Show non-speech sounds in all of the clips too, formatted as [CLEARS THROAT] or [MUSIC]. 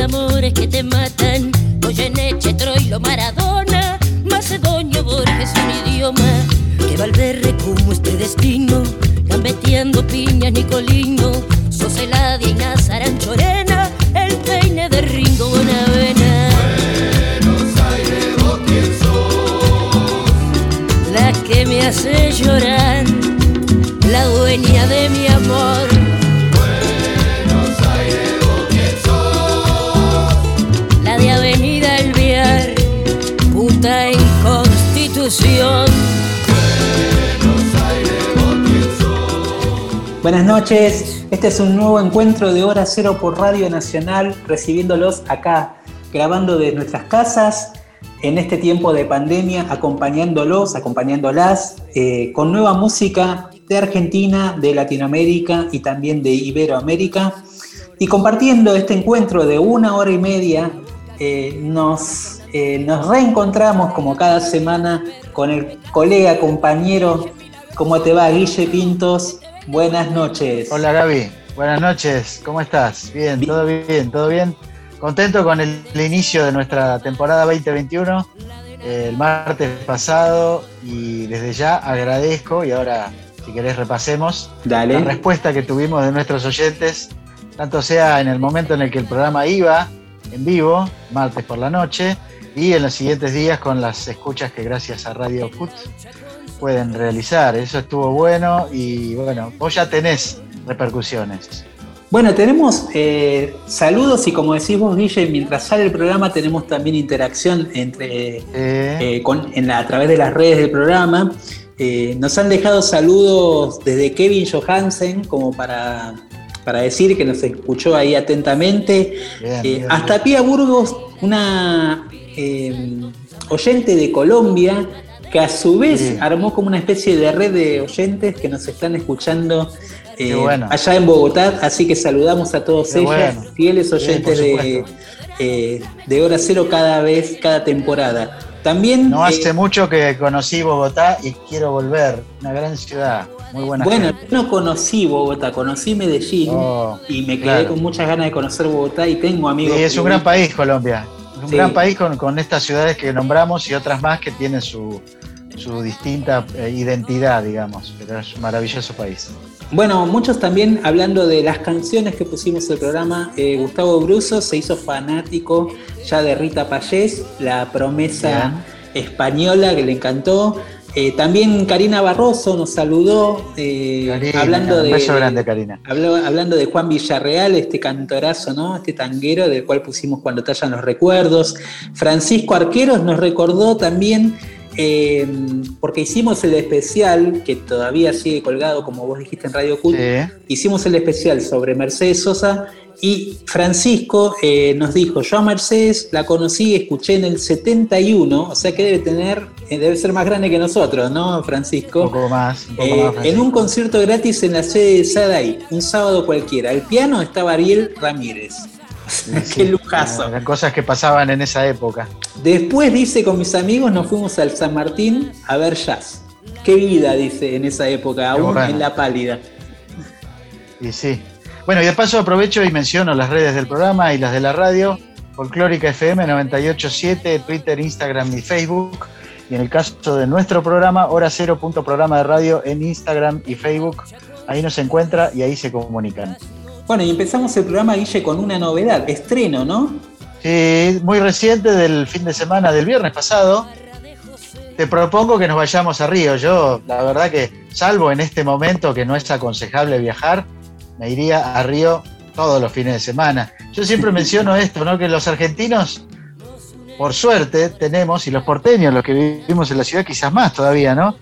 amores que te matan. Goyeneche, Troilo, Maradona, Macedonio, Borges, un idioma que Valverde como este destino, gambeteando piña, Nicolino, Soseladia y Nazaran Chorena, el peine de Ringo Bonavena. Buenos Aires, vos quién sos. La que me hace llorar, la dueña de mi amor. Buenas noches, este es un nuevo encuentro de Hora Cero por Radio Nacional, recibiéndolos acá, grabando desde nuestras casas, en este tiempo de pandemia, acompañándolos, acompañándolas, eh, con nueva música de Argentina, de Latinoamérica y también de Iberoamérica, y compartiendo este encuentro de una hora y media, eh, nos, eh, nos reencontramos como cada semana con el colega, compañero, ¿cómo te va, Guille Pintos? Buenas noches. Hola Gaby, buenas noches, ¿cómo estás? Bien, Bien. todo bien, todo bien. Contento con el, el inicio de nuestra temporada 2021, eh, el martes pasado, y desde ya agradezco, y ahora si querés repasemos, Dale. la respuesta que tuvimos de nuestros oyentes, tanto sea en el momento en el que el programa iba en vivo, martes por la noche, y en los siguientes días con las escuchas que gracias a Radio Put pueden realizar. Eso estuvo bueno y bueno, vos ya tenés repercusiones. Bueno, tenemos eh, saludos y como decís vos, Guille, mientras sale el programa tenemos también interacción entre, Eh, eh, con- en la- a través de las redes del programa. Eh, nos han dejado saludos desde Kevin Johansen como para, para decir que nos escuchó ahí atentamente. bien, Eh, bien, hasta Pía Burgos, una oyente de Colombia, que a su vez armó como una especie de red de oyentes que nos están escuchando eh, bueno. allá en Bogotá. Así que saludamos a todos Qué ellas, bueno. fieles oyentes de, eh, de Hora Cero cada vez, cada temporada. También. No eh, hace mucho que conocí Bogotá y quiero volver. Una gran ciudad, muy buena bueno, gente. yo no conocí Bogotá, conocí Medellín Oh, y me quedé claro. con muchas ganas de conocer Bogotá y tengo amigos. Sí, es un gran país Colombia. Es un Sí. gran país con, con estas ciudades que nombramos y otras más que tienen su, su distinta eh, identidad, digamos. Pero es un maravilloso país. Bueno, muchos también hablando de las canciones que pusimos en el programa. eh, Gustavo Bruso se hizo fanático ya de Rita Payés, la promesa española que le encantó. Eh, también Karina Barroso nos saludó eh, Karina, hablando de grande, Karina. habló- hablando de Juan Villarreal, este cantorazo, ¿no? Este tanguero del cual pusimos cuando tallan los recuerdos. Francisco Arqueros nos recordó también, eh, porque hicimos el especial, que todavía sigue colgado, como vos dijiste en Radio Cult, Sí. hicimos el especial sobre Mercedes Sosa y Francisco eh, nos dijo, yo a Mercedes la conocí, escuché en el 71, o sea que debe tener, eh, debe ser más grande que nosotros, ¿no, Un Francisco? poco más. Un poco Eh, más en un concierto gratis en la sede de Sadai, un sábado cualquiera. Al piano estaba Ariel Ramírez. [LAUGHS] Qué lujazo. Eran cosas que pasaban en esa época. Después dice con mis amigos nos fuimos al San Martín a ver jazz. Qué vida, dice en esa época, aún bueno. en la pálida. Y sí. Bueno, y de paso aprovecho y menciono las redes del programa y las de la radio. Folclórica FM 987, Twitter, Instagram y Facebook. Y en el caso de nuestro programa, hora cero punto programa de radio en Instagram y Facebook. Ahí nos encuentra y ahí se comunican. Bueno, y empezamos el programa, Guille, con una novedad, estreno, ¿no? Sí, muy reciente del fin de semana del viernes pasado. Te propongo que nos vayamos a Río. Yo, la verdad que, salvo en este momento que no es aconsejable viajar, me iría a Río todos los fines de semana. Yo siempre [LAUGHS] menciono esto, ¿no? Que los argentinos, por suerte, tenemos, y los porteños, los que vivimos en la ciudad, quizás más todavía, ¿no?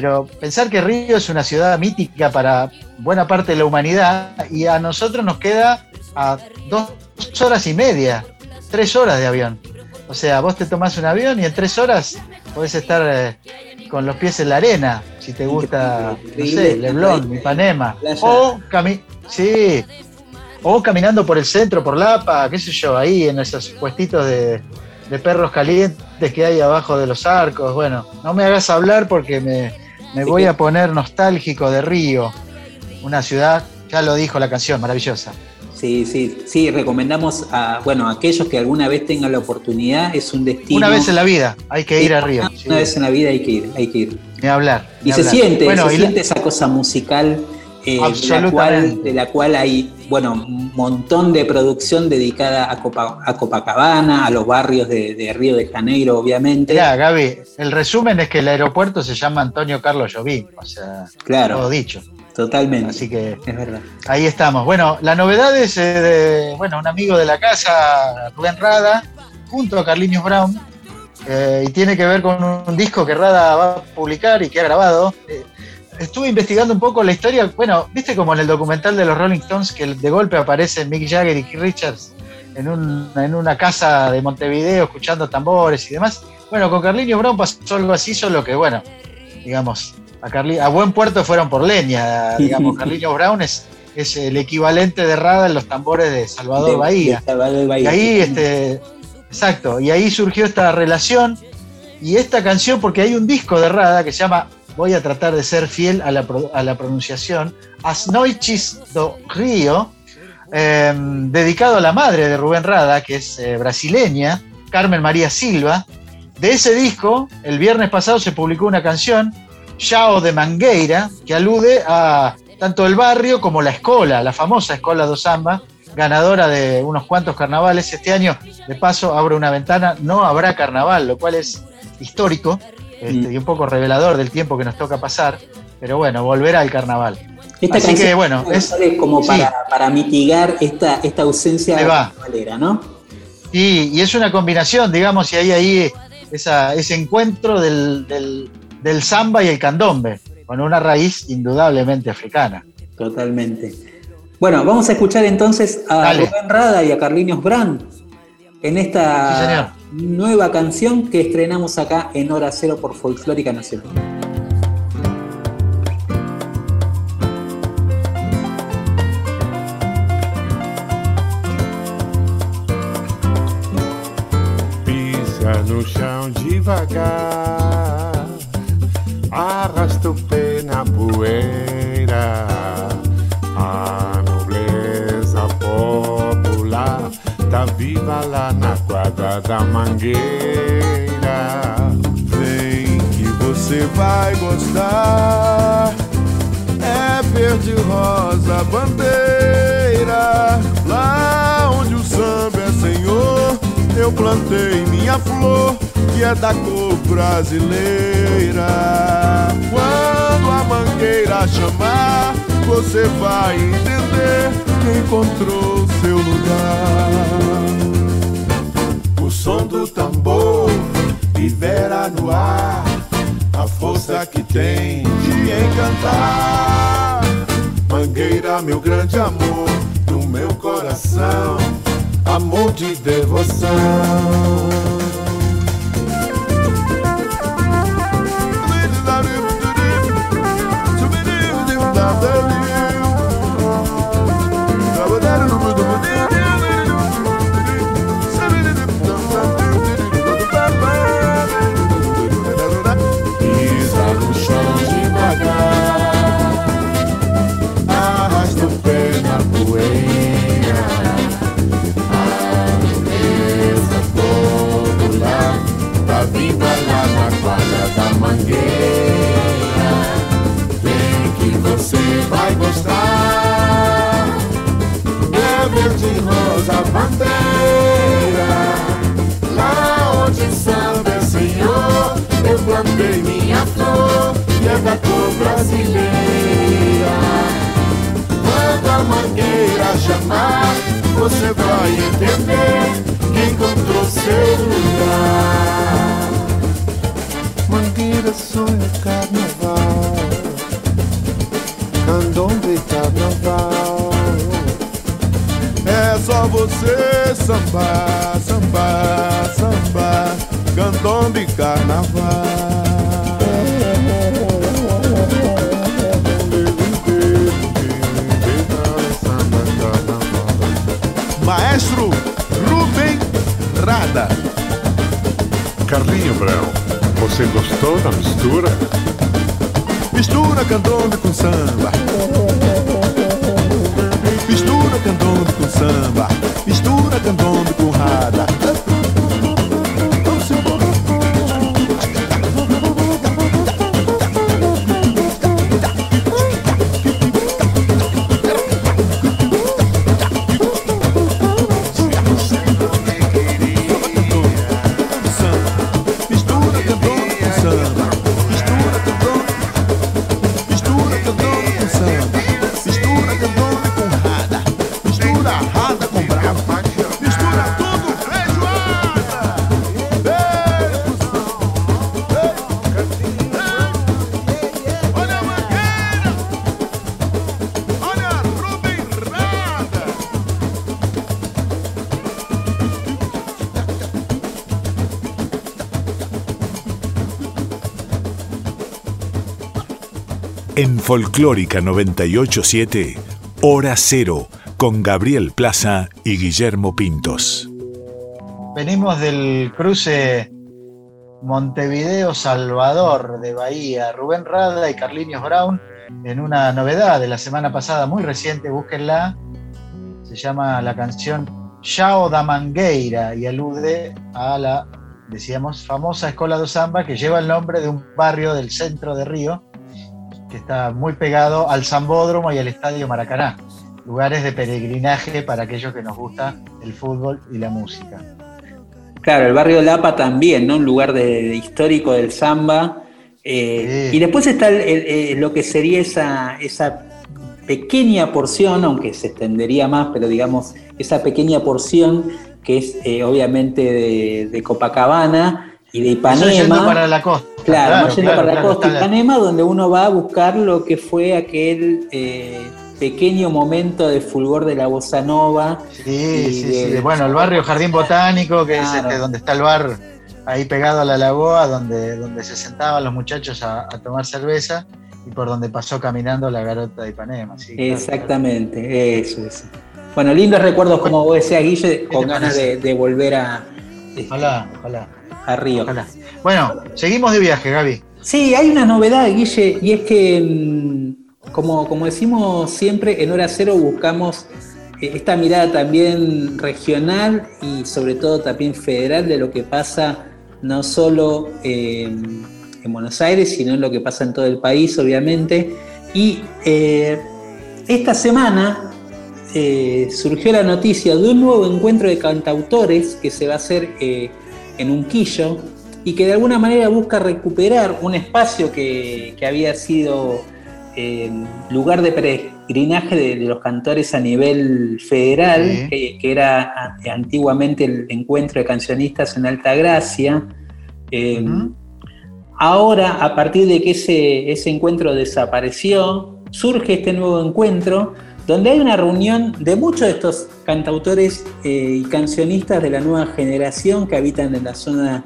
Pero pensar que Río es una ciudad mítica para buena parte de la humanidad y a nosotros nos queda a dos horas y media tres horas de avión. O sea, vos te tomás un avión y en tres horas podés estar eh, con los pies en la arena, si te gusta, no sé, Leblon, Ipanema. O, cami sí, o caminando por el centro, por Lapa, qué sé yo, ahí en esos puestitos de, de perros calientes que hay abajo de los arcos. Bueno, no me hagas hablar porque me, me voy a poner nostálgico de Río, una ciudad, ya lo dijo la canción, maravillosa. Sí, sí, sí, recomendamos a, bueno, a aquellos que alguna vez tengan la oportunidad, es un destino. Una vez en la vida hay que ir a Río. Una vez en la vida hay que ir, hay que ir. Ni hablar. Y se siente, Bueno, se y la- siente esa cosa musical eh, de, la cual, de la cual hay, bueno, un montón de producción dedicada a, Copa- a Copacabana, a los barrios de, de Río de Janeiro, obviamente. Mirá, Gaby, el resumen es que el aeropuerto se llama Antonio Carlos Jobim, o sea, todo Claro, dicho. totalmente. Así que es verdad. ahí estamos. Bueno, la novedad es eh, de, bueno, un amigo de la casa, Rubén Rada, junto a Carliños Brown, eh, y tiene que ver con un disco que Rada va a publicar y que ha grabado. Eh, estuve investigando un poco la historia, bueno, viste como en el documental de los Rolling Stones, que de golpe aparece Mick Jagger y Keith Richards en, un- en una casa de Montevideo escuchando tambores y demás. Bueno, con Carliños Brown pasó algo así, solo que, bueno, digamos, a, Carli- a buen puerto fueron por leña, [LAUGHS] digamos, Carliños Brown es, es el equivalente de Rada en los tambores de Salvador De- Bahía. de Salvador Y Bahía. ahí, este, exacto, y ahí surgió esta relación y esta canción, porque hay un disco de Rada que se llama, voy a tratar de ser fiel a la, a la pronunciación, As Noites do Río, eh, dedicado a la madre de Rubén Rada, que es eh, brasileña, Carmen María Silva. De ese disco, el viernes pasado se publicó una canción, Chao de Mangueira, que alude a tanto el barrio como la escola, la famosa Escola do Samba, ganadora de unos cuantos carnavales. Este año, de paso, abro una ventana, no habrá carnaval, lo cual es histórico este, y un poco revelador del tiempo que nos toca pasar. Pero bueno, volverá el carnaval. Esta Así que, bueno, es- como sí. para, para mitigar esta, esta ausencia carnavalera, ¿no? Y, y es una combinación, digamos, y hay ahí esa- ese encuentro del, del- del samba y el candombe, con una raíz indudablemente africana. Totalmente. Bueno, vamos a escuchar entonces a Dale. Rubén Rada y a Carliños Brand en Sí, esta señor. Nueva canción que estrenamos acá en Hora Cero por Folclórica Nacional. Pisa no chão devagar, arrasta o pé na poeira. A nobleza popular tá viva lá na da mangueira. Vem que você vai gostar. É verde rosa bandeira. Lá onde o samba é senhor, eu plantei minha flor, que é da cor brasileira. Quando a mangueira chamar, você vai entender que encontrou seu lugar. Do tambor libera no ar a força que tem de encantar. Mangueira, meu grande amor, do meu coração, amor de devoção. Pisa Verde e rosa bandeira. Lá onde samba senhor, eu plantei minha flor e é da cor brasileira. Quando a mangueira chamar, você vai entender que encontrou seu lugar. Mangueira sonha carnaval, candombe carnaval. Só você sambar, sambar, sambar, candombe carnaval. Maestro Rubem Rada. Carlinho Brown, você gostou da mistura? Mistura candombe com samba. Mistura candombe com samba. Mistura candombe com rada. Folclórica 987, Hora Cero, con Gabriel Plaza y Guillermo Pintos. Venimos del cruce Montevideo-Salvador de Bahía. Rubén Rada y Carlinios Brown en una novedad de la semana pasada, muy reciente, búsquenla. Se llama la canción Chao da Mangueira y alude a la, decíamos, famosa Escola do Samba que lleva el nombre de un barrio del centro de Río que está muy pegado al Zambódromo y al Estadio Maracaná, lugares de peregrinaje para aquellos que nos gusta el fútbol y la música. Claro, el barrio Lapa también, ¿no? Un lugar de, de histórico del samba. Eh, Sí. Y después está el- el- eh, lo que sería esa, esa pequeña porción, aunque se extendería más, pero digamos, esa pequeña porción que es eh, obviamente de, de Copacabana y de Ipanema. para la costa. Claro, más yendo para la claro, costa Ipanema, donde uno va a buscar lo que fue aquel eh, pequeño momento de fulgor de la bossa nova. Sí, sí, de- sí. Bueno, el barrio Jardín Botánico, que es Claro. este, donde está el bar ahí pegado a la lagoa, donde, donde se sentaban los muchachos a, a tomar cerveza y por donde pasó caminando la garota de Ipanema. sí, claro, Exactamente, eso, eso. Bueno, lindos recuerdos, como vos decías, Guille, con ganas de volver a, este, Ojalá, ojalá, a Río. ojalá. Bueno, seguimos de viaje, Gaby. Sí, hay una novedad, Guille, y es que, mm, como, decimos siempre, en Hora Cero buscamos eh, esta mirada también regional y sobre todo también federal de lo que pasa no solo eh, en Buenos Aires, sino en lo que pasa en todo el país, obviamente. Y eh, esta semana surgió la noticia de un nuevo encuentro de cantautores que se va a hacer en Unquillo y que de alguna manera busca recuperar un espacio que, que había sido eh, lugar de peregrinaje de, de los cantores a nivel federal, que, que era antiguamente el encuentro de cancionistas en Alta Gracia. Eh, Ujú. Ahora, a partir de que ese, ese encuentro desapareció, surge este nuevo encuentro donde hay una reunión de muchos de estos cantautores eh, y cancionistas de la nueva generación que habitan en la zona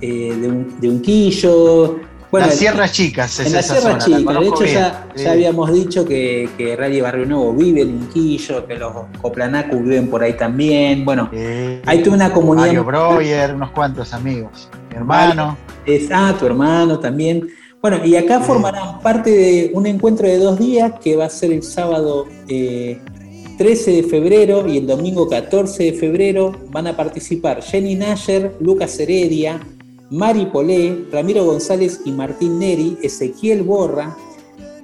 eh, de, Un- de Unquillo. Bueno, las Sierras Chicas, es en la esa Sierra zona, la Chica. De hecho, bien. ya, Sí. habíamos dicho que, que Rally Barrio Nuevo vive en Unquillo, que los Coplanacus viven por ahí también. Bueno, Sí. hay toda una comunidad. Mario Breuer, unos cuantos amigos. Mi hermano. Es, ah, tu hermano también. Bueno, y acá Sí. formarán parte de un encuentro de dos días que va a ser el sábado eh, 13 de febrero y el domingo 14 de febrero. Van a participar Jenny Nasher, Lucas Heredia, Mari Polé, Ramiro González y Martín Neri, Ezequiel Borra,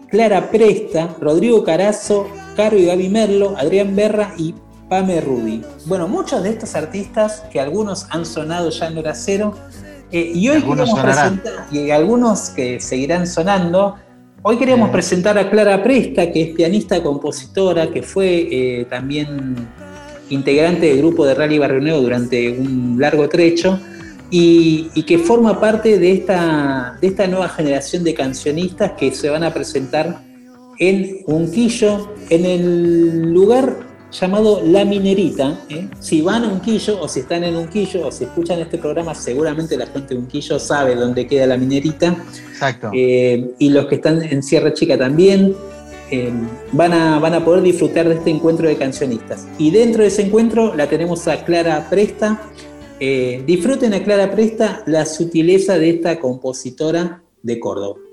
Clara Presta, Rodrigo Carazo, Caro y Gaby Merlo, Adrián Berra y Pame Rudy. Bueno, muchos de estos artistas que algunos han sonado ya en Hora Cero eh, y hoy algunos queremos presentar, y algunos que seguirán sonando. Hoy queríamos Sí. presentar a Clara Presta, que es pianista, compositora, que fue eh, también integrante del grupo de Rally Barrio Nuevo durante un largo trecho y, y que forma parte de esta, de esta nueva generación de cancionistas que se van a presentar en Unquillo, en el lugar llamado La Minerita. ¿eh? Si van a Unquillo o si están en Unquillo o si escuchan este programa, seguramente la gente de Unquillo sabe dónde queda La Minerita. Exacto. Eh, y los que están en Sierra Chica también. eh, van, a, van a poder disfrutar de este encuentro de cancionistas. Y dentro de ese encuentro la tenemos a Clara Presta. Eh, disfruten a Clara Presta la sutileza de esta compositora de Córdoba.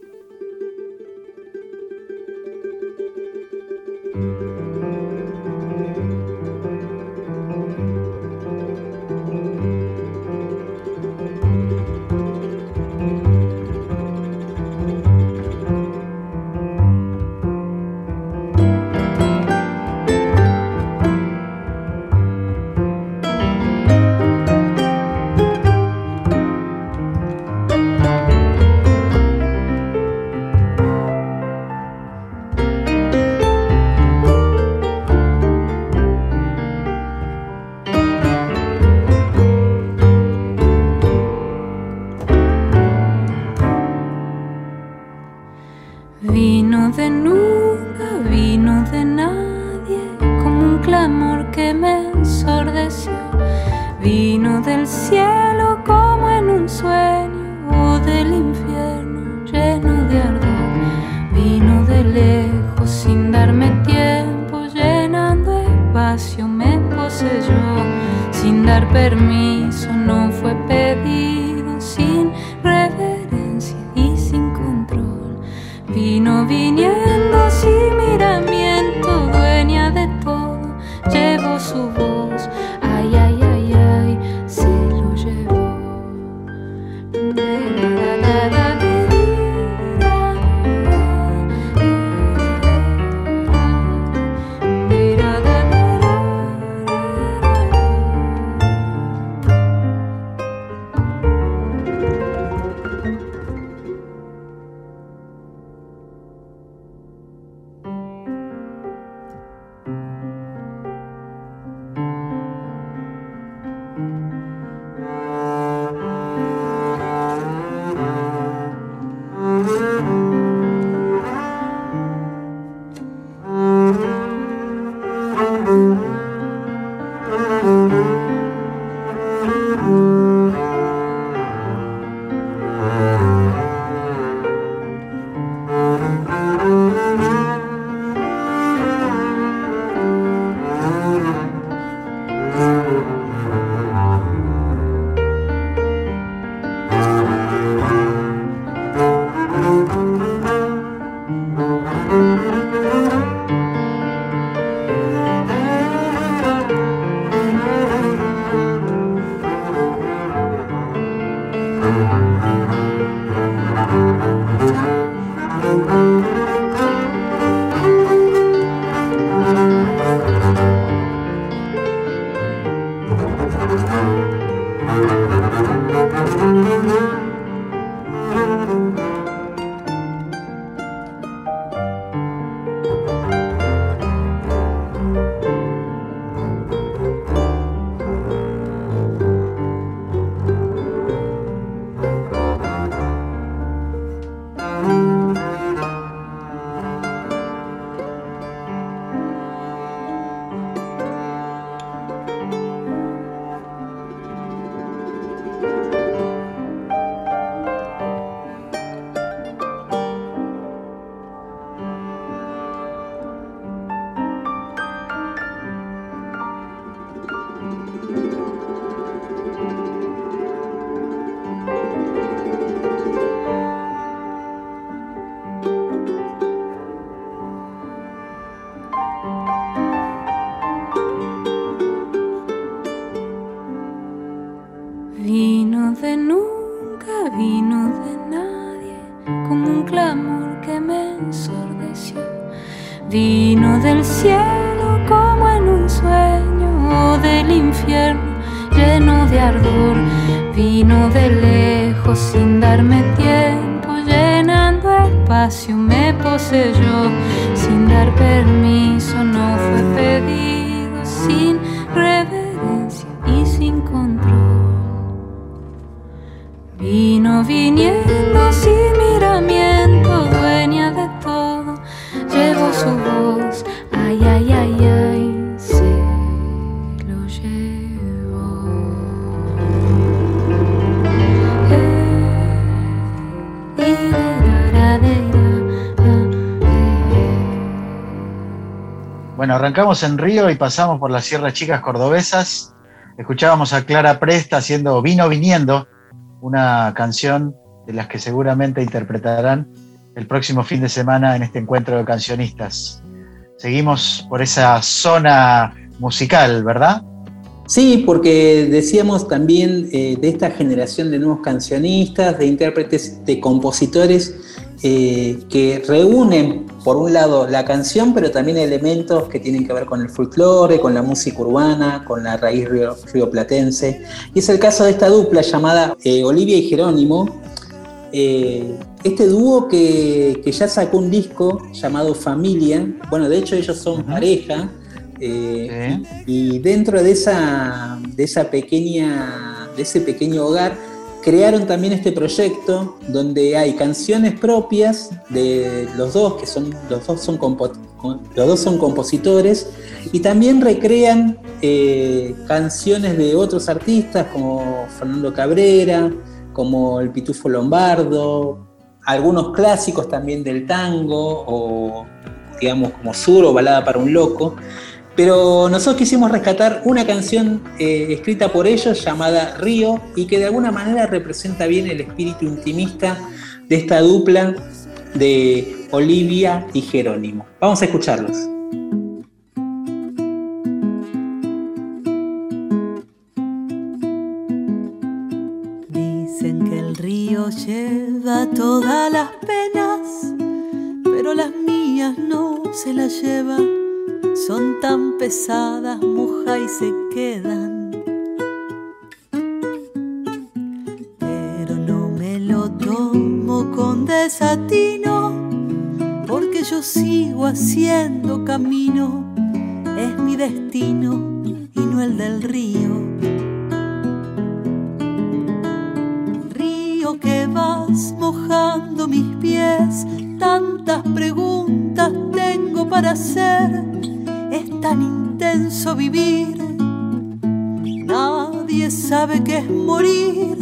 Sin arrancamos en Río y pasamos por las Sierras Chicas Cordobesas. Escuchábamos a Clara Presta haciendo Vino Viniendo, una canción de las que seguramente interpretarán el próximo fin de semana en este encuentro de cancionistas. Seguimos por esa zona musical, ¿verdad? Sí, porque decíamos también eh, de esta generación de nuevos cancionistas, de intérpretes, de compositores eh, que reúnen, por un lado, la canción, pero también elementos que tienen que ver con el folclore, con la música urbana, con la raíz rioplatense. Y es el caso de esta dupla llamada eh, Olivia y Jerónimo. este dúo que, que, ya sacó un disco llamado Familia, bueno, de hecho ellos son pareja, eh, y dentro de esa, de esa pequeña, de ese pequeño hogar, crearon también este proyecto donde hay canciones propias de los dos, que son, los dos son, los dos son compositores, y también recrean eh, canciones de otros artistas como Fernando Cabrera, como el Pitufo Lombardo, algunos clásicos también del tango, o digamos como sur o balada para un loco. Pero nosotros quisimos rescatar una canción eh, escrita por ellos llamada Río y que de alguna manera representa bien el espíritu intimista de esta dupla de Olivia y Jerónimo. Vamos a escucharlos. Dicen que el río lleva todas las penas, pero las mías no se las lleva son tan pesadas, moja y se quedan. Pero no me lo tomo con desatino, porque yo sigo haciendo camino, es mi destino y no el del río. Río que vas mojando mis pies, tantas preguntas tengo para hacer tan intenso vivir. Nadie sabe qué es morir.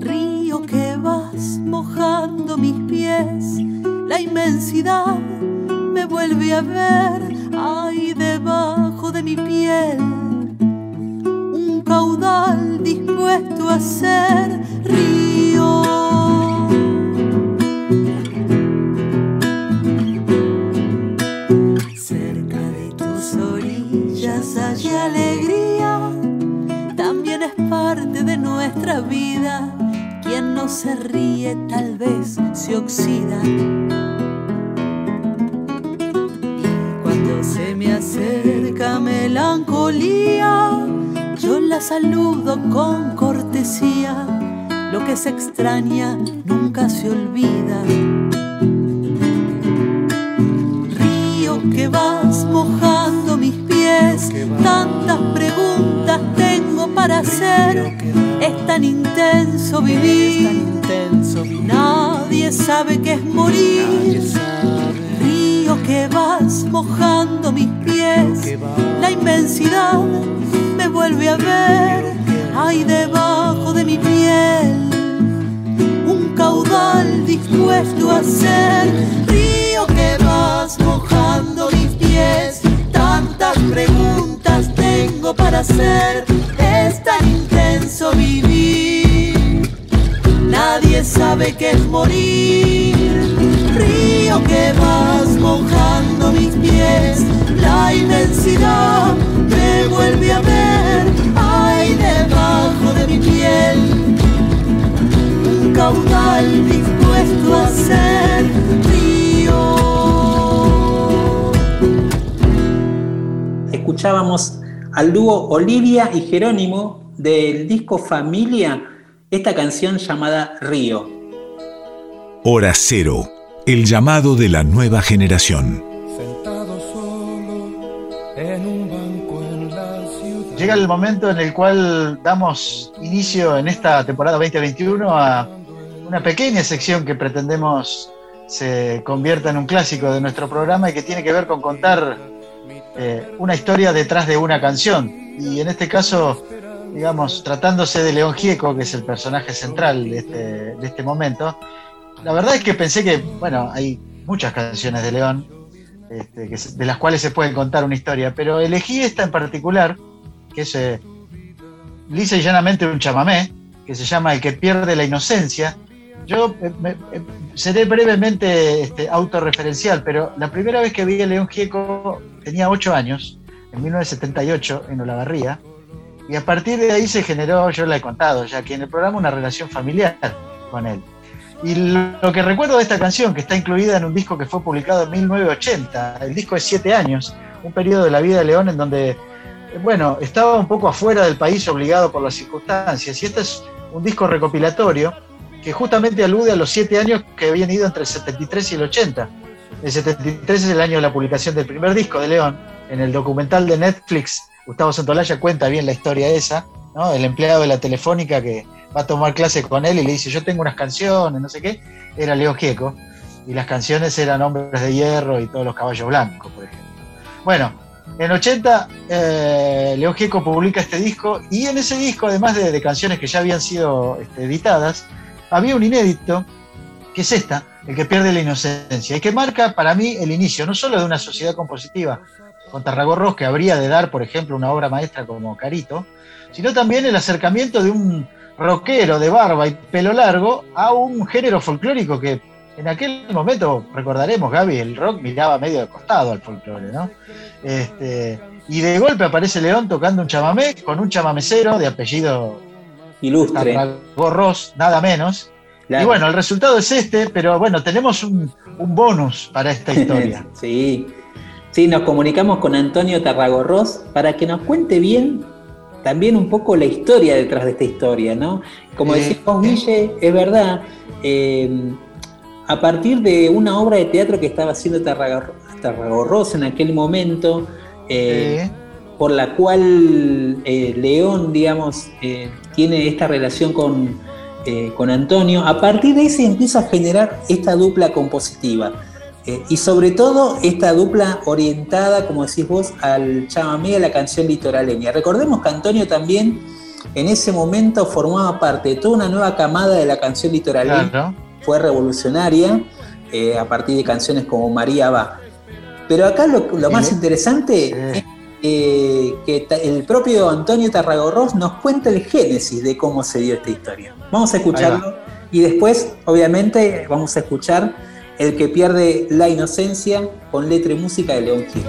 Río que vas mojando mis pies, la inmensidad me vuelve a ver ahí debajo de mi piel. Un caudal dispuesto a ser alegría también es parte de nuestra vida. Quien no se ríe tal vez se oxida. Cuando se me acerca melancolía, yo la saludo con cortesía. Lo que se extraña nunca se olvida. Río que vas mojando tantas preguntas tengo para hacer. Es tan intenso vivir, nadie sabe qué es morir. Río que vas mojando mis pies, la inmensidad me vuelve a ver ahí debajo de mi piel. Un caudal dispuesto a ser río Tantas preguntas tengo para hacer, es tan intenso vivir. Nadie sabe qué es morir. Río que vas mojando mis pies, la inmensidad me vuelve a ver. Ay, debajo de mi piel, un caudal dispuesto a ser escuchábamos al dúo Olivia y Jerónimo del disco Familia, esta canción llamada Río. Hora Cero, el llamado de la nueva generación. Llega el momento en el cual damos inicio en esta temporada 2021 a una pequeña sección que pretendemos se convierta en un clásico de nuestro programa y que tiene que ver con contar eh, una historia detrás de una canción. Y en este caso, digamos, tratándose de León Gieco, que es el personaje central de este, este momento, la verdad es que pensé que, bueno, hay muchas canciones de León, este, de las cuales se puede contar una historia, pero elegí esta en particular, que es eh, lisa y llanamente un chamamé, que se llama El que pierde la inocencia. Yo eh, eh, seré brevemente este, autorreferencial, pero la primera vez que vi a León Gieco tenía ocho años, en 1978, en Olavarría, y a partir de ahí se generó, yo la he contado ya, que en el programa una relación familiar con él. Y lo que recuerdo de esta canción, que está incluida en un disco que fue publicado en 1980, el disco es Siete años, un periodo de la vida de León en donde, bueno, estaba un poco afuera del país obligado por las circunstancias. Y este es un disco recopilatorio que justamente alude a los siete años que habían ido entre el 73 y el 80. El 73 es el año de la publicación del primer disco de León. En el documental de Netflix, Gustavo Santolaya cuenta bien la historia esa, ¿no? El empleado de la telefónica que va a tomar clase con él y le dice, yo tengo unas canciones, no sé qué, era Leo Gieco, y las canciones eran Hombres de Hierro y todos los caballos blancos, por ejemplo. Bueno, en 80 eh, Leo Gieco publica este disco y en ese disco, además de, canciones que ya habían sido este, editadas, había un inédito, que es esta, El que pierde la inocencia, y que marca para mí el inicio no solo de una sociedad compositiva con Tarragorros, que habría de dar, por ejemplo, una obra maestra como Carito, sino también el acercamiento de un rockero de barba y pelo largo a un género folclórico que en aquel momento, recordaremos, Gaby, el rock miraba medio de costado al folclore, ¿no? Este, y de golpe aparece León tocando un chamamé con un chamamecero de apellido ilustre. Ross, nada menos. Y bueno, el resultado es este, pero bueno, tenemos un, bonus para esta [LAUGHS] historia. sí, sí, nos comunicamos con Antonio Tarragorros para que nos cuente bien también un poco la historia detrás de esta historia, ¿no? Como decimos, Guille, es verdad, eh, a partir de una obra de teatro que estaba haciendo Tarragorros en aquel momento, eh, por la cual eh, León, digamos, tiene esta relación con, con Antonio, a partir de ahí se empieza a generar esta dupla compositiva. Eh, y sobre todo esta dupla orientada, como decís vos, al chamamé, a la canción litoraleña. Recordemos que Antonio también en ese momento formaba parte de toda una nueva camada de la canción litoraleña. Fue revolucionaria eh, a partir de canciones como María va. Pero acá lo, más interesante es eh, que el propio Antonio Tarragorros nos cuenta el génesis de cómo se dio esta historia. Vamos a escucharlo y después, obviamente, vamos a escuchar el que pierde la inocencia con letra y música de León Gil.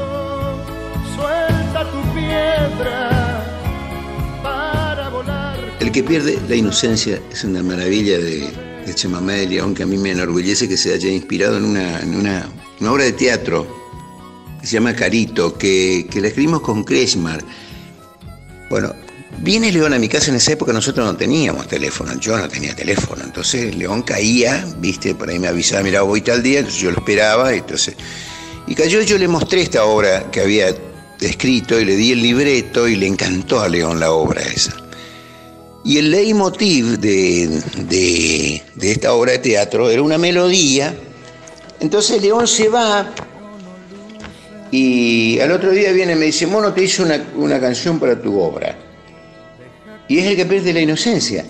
El que pierde la inocencia es una maravilla de, de Chamamé de León que a mí me enorgullece que se haya inspirado en una, obra de teatro se llama Carito, que, que la escribimos con Kresmar. Bueno, Viene León a mi casa en esa época, nosotros no teníamos teléfono, yo no tenía teléfono, entonces León caía, viste, por ahí me avisaba, mira, voy tal día, entonces yo lo esperaba, entonces... Y cayó, yo le mostré esta obra que había escrito y le di el libreto y le encantó a León la obra esa. Y el leitmotiv de, de, de esta obra de teatro era una melodía, entonces León se va y al otro día viene y me dice, Mono, te hice una, canción para tu obra. Y es el que pierde la inocencia,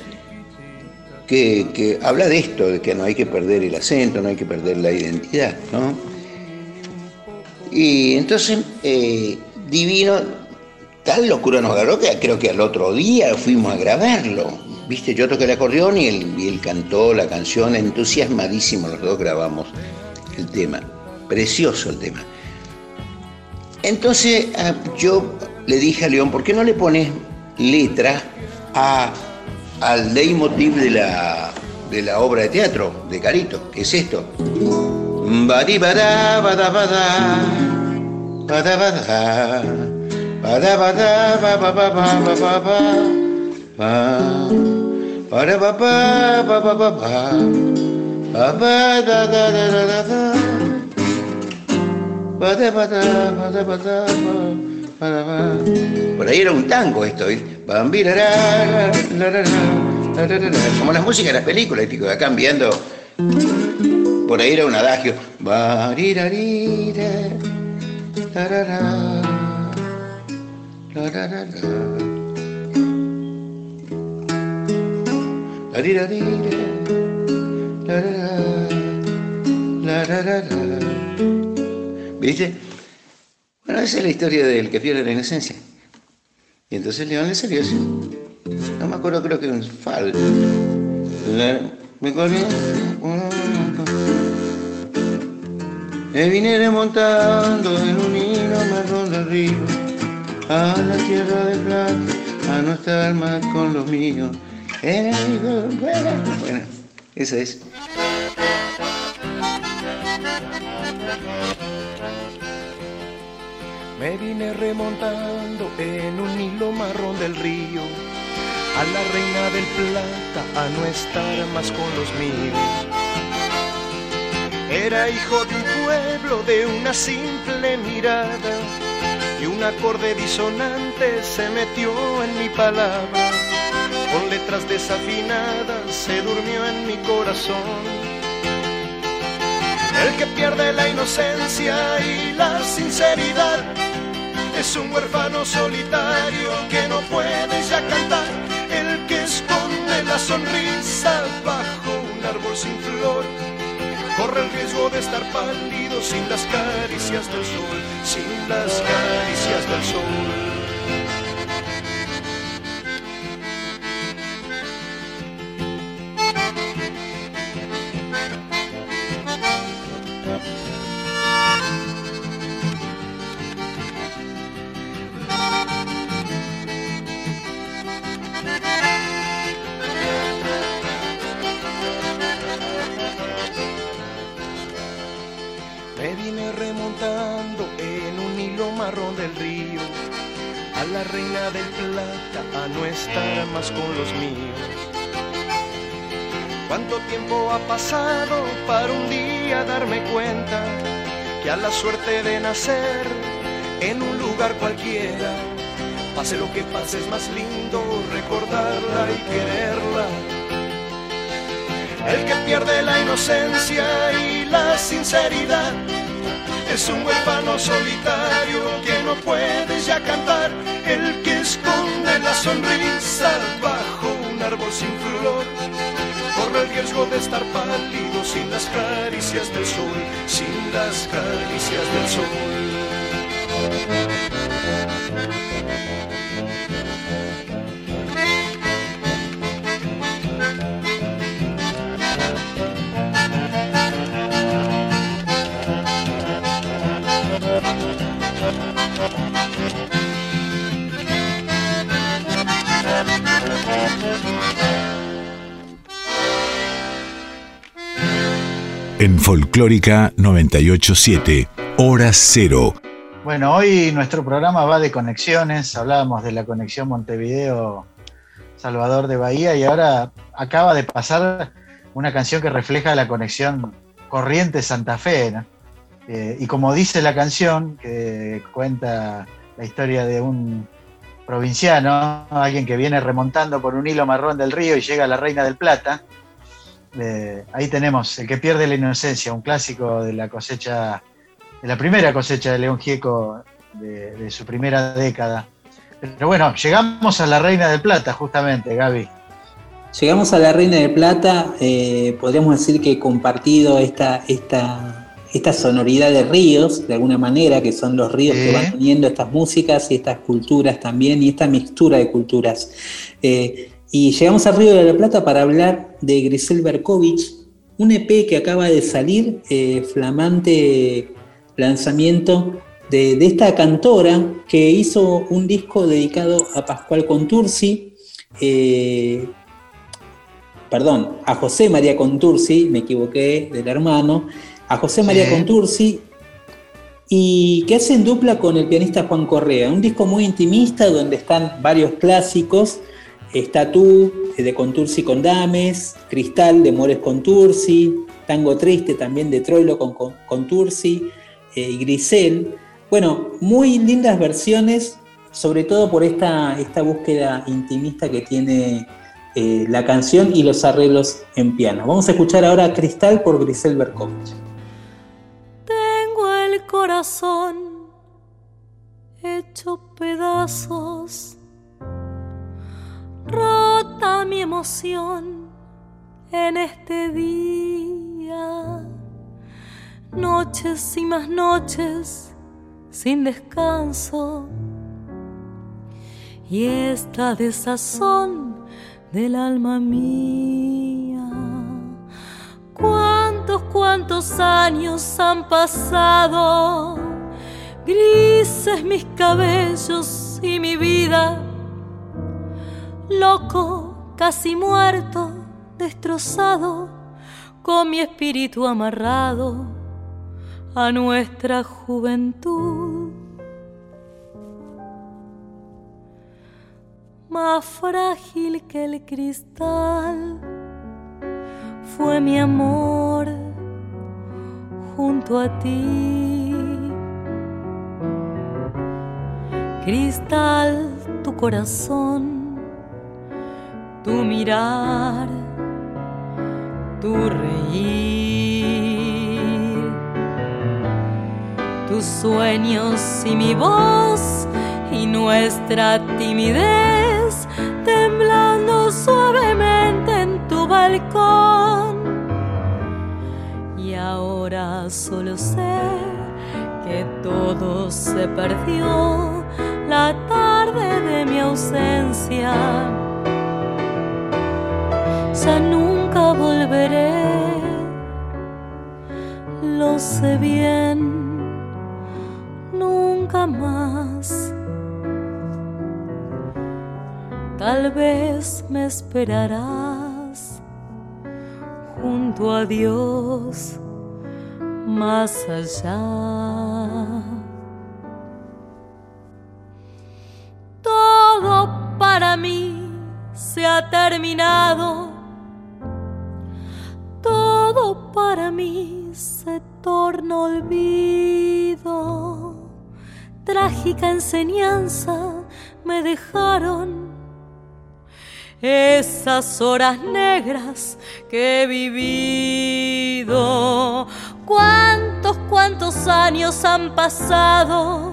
que, habla de esto, de que no hay que perder el acento, no hay que perder la identidad, ¿no? Y entonces, eh, Divino, tal locura nos agarró que creo que al otro día fuimos a grabarlo. Viste, yo toqué el acordeón y él, y él cantó la canción, entusiasmadísimo, los dos grabamos el tema. Precioso el tema. Entonces ah, yo le dije a León, ¿por qué no le pones letra a, al leitmotiv de la, de la obra de teatro de Carito, que es esto. Por ahí era un tango esto, Como las músicas de las películas, tío, va cambiando. Por ahí era un adagio. ¿Viste? Bueno, esa es la historia del que pierde la inocencia. Y entonces León le salió así. No me acuerdo, creo que un fal. Me corrió. Me vine remontando en un hilo marrón del río a la tierra de plata a no estar más con los míos. Bueno, eso es. Me vine remontando en un hilo marrón del río a la reina del plata a no estar más con los míos. Era hijo de un pueblo de una simple mirada y un acorde disonante se metió en mi palabra. Con letras desafinadas se durmió en mi corazón. El que pierde la inocencia y la sinceridad es un huérfano solitario que no puede ya cantar. El que esconde la sonrisa bajo un árbol sin flor corre el riesgo de estar pálido sin las caricias del sol, sin las caricias del sol. Remontando en un hilo marrón del río a la reina del plata a no estar más con los míos. ¿Cuánto tiempo ha pasado para un día darme cuenta que a la suerte de nacer en un lugar cualquiera, pase lo que pase es más lindo recordarla y quererla? El que pierde la inocencia y la sinceridad. Es un huérfano solitario que no puede ya cantar. El que esconde la sonrisa bajo un árbol sin flor. Corre el riesgo de estar pálido sin las caricias del sol, sin las caricias del En Folclórica 987, Hora Cero. Bueno, hoy nuestro programa va de conexiones. Hablábamos de la conexión Montevideo-Salvador de Bahía y ahora acaba de pasar una canción que refleja la conexión Corrientes-Santa Fe. ¿no? Eh, y como dice la canción, que cuenta la historia de un provinciano, alguien que viene remontando por un hilo marrón del río y llega a la Reina del Plata, eh, ahí tenemos El que pierde la inocencia, un clásico de la cosecha, de la primera cosecha de León Gieco de, de su primera década. Pero bueno, llegamos a la Reina del Plata, justamente, Gaby. Llegamos a la Reina de Plata, eh, podríamos decir que he compartido esta, esta, esta sonoridad de ríos, de alguna manera, que son los ríos que van uniendo estas músicas y estas culturas también, y esta mixtura de culturas. Eh, y llegamos al Río de la Plata para hablar de Grisel Berkovich, un EP que acaba de salir, eh, flamante lanzamiento de, de, esta cantora que hizo un disco dedicado a Pascual Contursi, eh, perdón, a José María Contursi, me equivoqué del hermano, a José María sí. Contursi, y que hace en dupla con el pianista Juan Correa, un disco muy intimista donde están varios clásicos, Está tú, de Contursi con Dames, Cristal de Mores Contursi, Tango Triste también de Troilo con Contursi, eh, y Grisel. Bueno, muy lindas versiones, sobre todo por esta, esta búsqueda intimista que tiene eh, la canción y los arreglos en piano. Vamos a escuchar ahora Cristal por Grisel Berkovich. Tengo el corazón hecho pedazos rota mi emoción en este día. Noches y más noches sin descanso. Y esta desazón del alma mía. ¿Cuántos, cuántos años han pasado? Grises mis cabellos y mi vida. Loco, casi muerto, destrozado, con mi espíritu amarrado a nuestra juventud. Más frágil que el cristal fue mi amor junto a ti. Cristal, tu corazón, tu mirar, tu reír, tus sueños y mi voz y nuestra timidez temblando suavemente en tu balcón. Y ahora solo sé que todo se perdió la tarde de mi ausencia. Volveré, lo sé bien, nunca más. Tal vez me esperarás junto a Dios más allá. Todo para mí se ha terminado. Todo para mí se torna olvido. Trágica enseñanza me dejaron esas horas negras que he vivido. ¿Cuántos, cuántos años han pasado?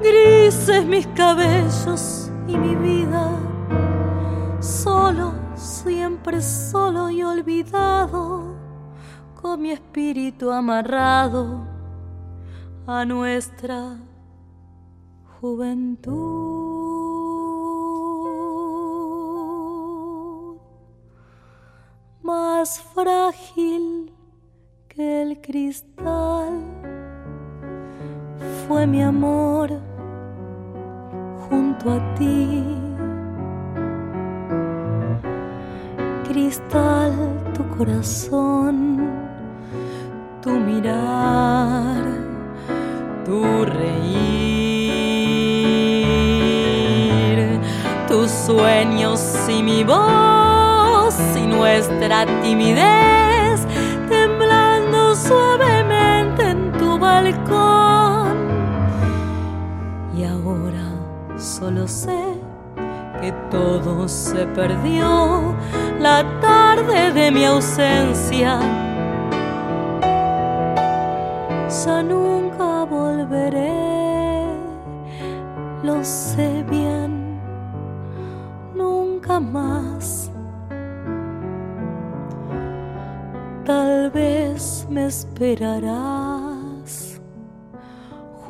Grises mis cabellos y mi vida. Solo, siempre solo y olvidado, con mi espíritu amarrado a nuestra juventud más frágil que el cristal fue mi amor junto a ti. Cristal, tu corazón, tu mirar, tu reír, tus sueños y mi voz y nuestra timidez temblando suavemente en tu balcón. Y ahora solo sé que todo se perdió la tarde de mi ausencia. Ya nunca volveré, lo sé bien, nunca más. Tal vez me esperarás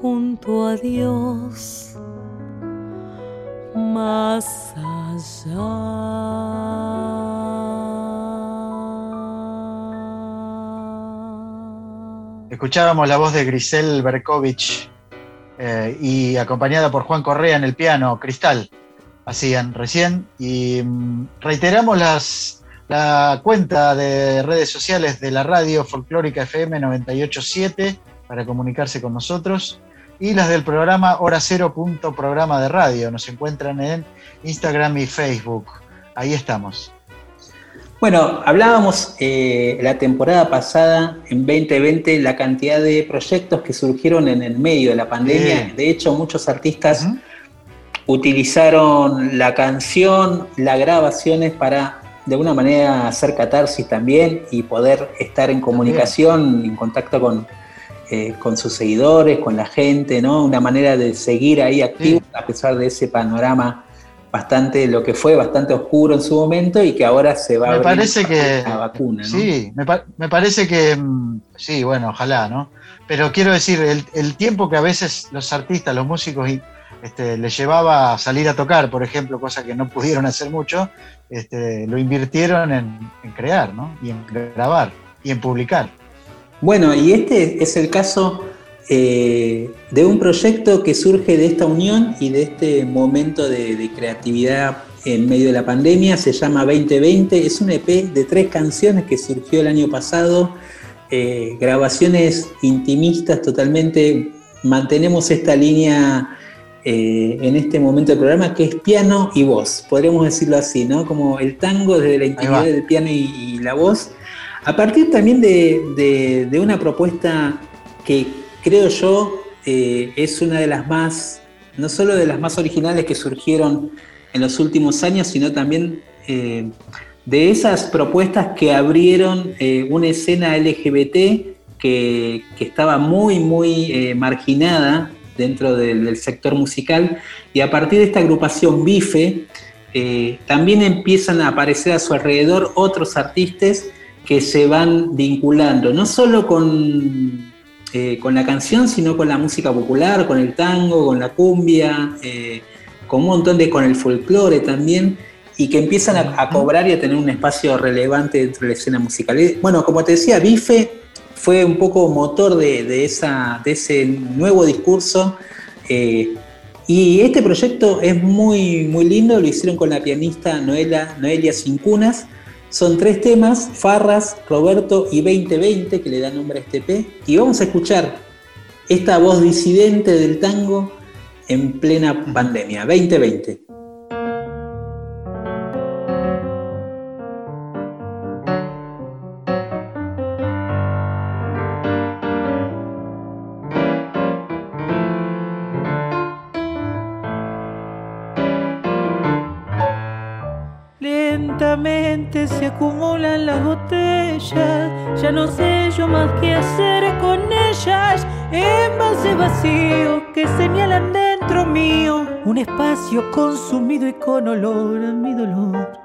junto a Dios más allá. Escuchábamos la voz de Grisel Berkovich eh, y acompañada por Juan Correa en el piano, Cristal, hacían recién. Y mm, reiteramos las, la cuenta de redes sociales de la radio Folclórica FM 987 para comunicarse con nosotros. Y las del programa Hora Cero punto programa de radio. Nos encuentran en Instagram y Facebook. Ahí estamos. Bueno, hablábamos eh, la temporada pasada, en 2020, la cantidad de proyectos que surgieron en el medio de la pandemia. De hecho, muchos artistas utilizaron la canción, las grabaciones para de alguna manera hacer catarsis también y poder estar en comunicación, en contacto con, eh, con sus seguidores, con la gente, ¿no? Una manera de seguir ahí activo a pesar de ese panorama bastante, lo que fue bastante oscuro en su momento y que ahora se va me a parece que la vacuna. ¿no? Sí, me, pa- me parece que mm, sí, bueno, ojalá, ¿no? Pero quiero decir, el, el tiempo que a veces los artistas, los músicos, este, les llevaba a salir a tocar, por ejemplo, cosa que no pudieron hacer mucho, este, lo invirtieron en, en crear, ¿no? Y en grabar y en publicar. Bueno, y este es el caso eh, de un proyecto que surge de esta unión y de este momento de, de creatividad en medio de la pandemia. Se llama 2020, es un EP de tres canciones que surgió el año pasado, eh, grabaciones intimistas totalmente. Mantenemos esta línea eh, en este momento del programa que es piano y voz, podríamos decirlo así, ¿no? Como el tango desde la intimidad del piano y, y la voz. A partir también de, de- de una propuesta que creo yo eh, es una de las más, no solo de las más originales que surgieron en los últimos años, sino también eh, de esas propuestas que abrieron eh, una escena LGBT que, estaba muy, muy marginada dentro del, del sector musical. Y a partir de esta agrupación BIFE también empiezan a aparecer a su alrededor otros artistas que se van vinculando, no solo con, eh, con la canción, sino con la música popular, con el tango, con la cumbia, eh, con un montón de, con el folclore también, y que empiezan a, a cobrar y a tener un espacio relevante dentro de la escena musical. Eh, Bueno, como te decía, Bife fue un poco motor de, de esa, de ese nuevo discurso. eh, y este proyecto es muy, muy lindo, lo hicieron con la pianista Noela, Noelia Cincunas. Son tres temas, Farras, Roberto y 2020, que le da nombre a este EP. Y vamos a escuchar esta voz disidente del tango en plena pandemia, 2020. Ya no sé yo más qué hacer con ellas. Envases vacíos que señalan dentro mío un espacio consumido y con olor a mi dolor.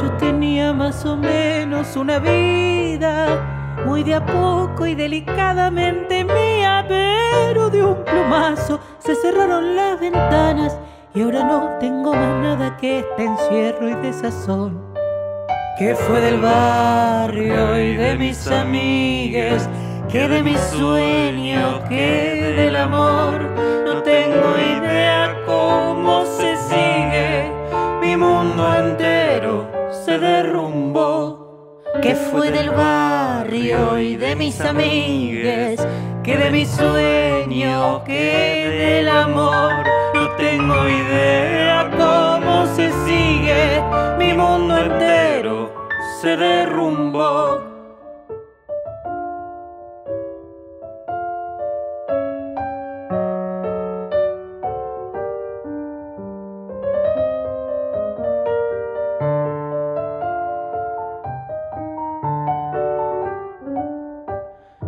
Yo tenía más o menos una vida muy de a poco y delicadamente mía, pero de un plumazo se cerraron las ventanas y ahora no tengo más nada que este encierro y desazón. Que fue del barrio y de mis amigues, que de mi sueño, que del amor. No tengo idea cómo se sigue, mi mundo entero se derrumbó. Que fue del barrio y de mis amigues, que de mi sueño, que del amor. No tengo idea cómo se sigue, mi mundo entero se derrumbó.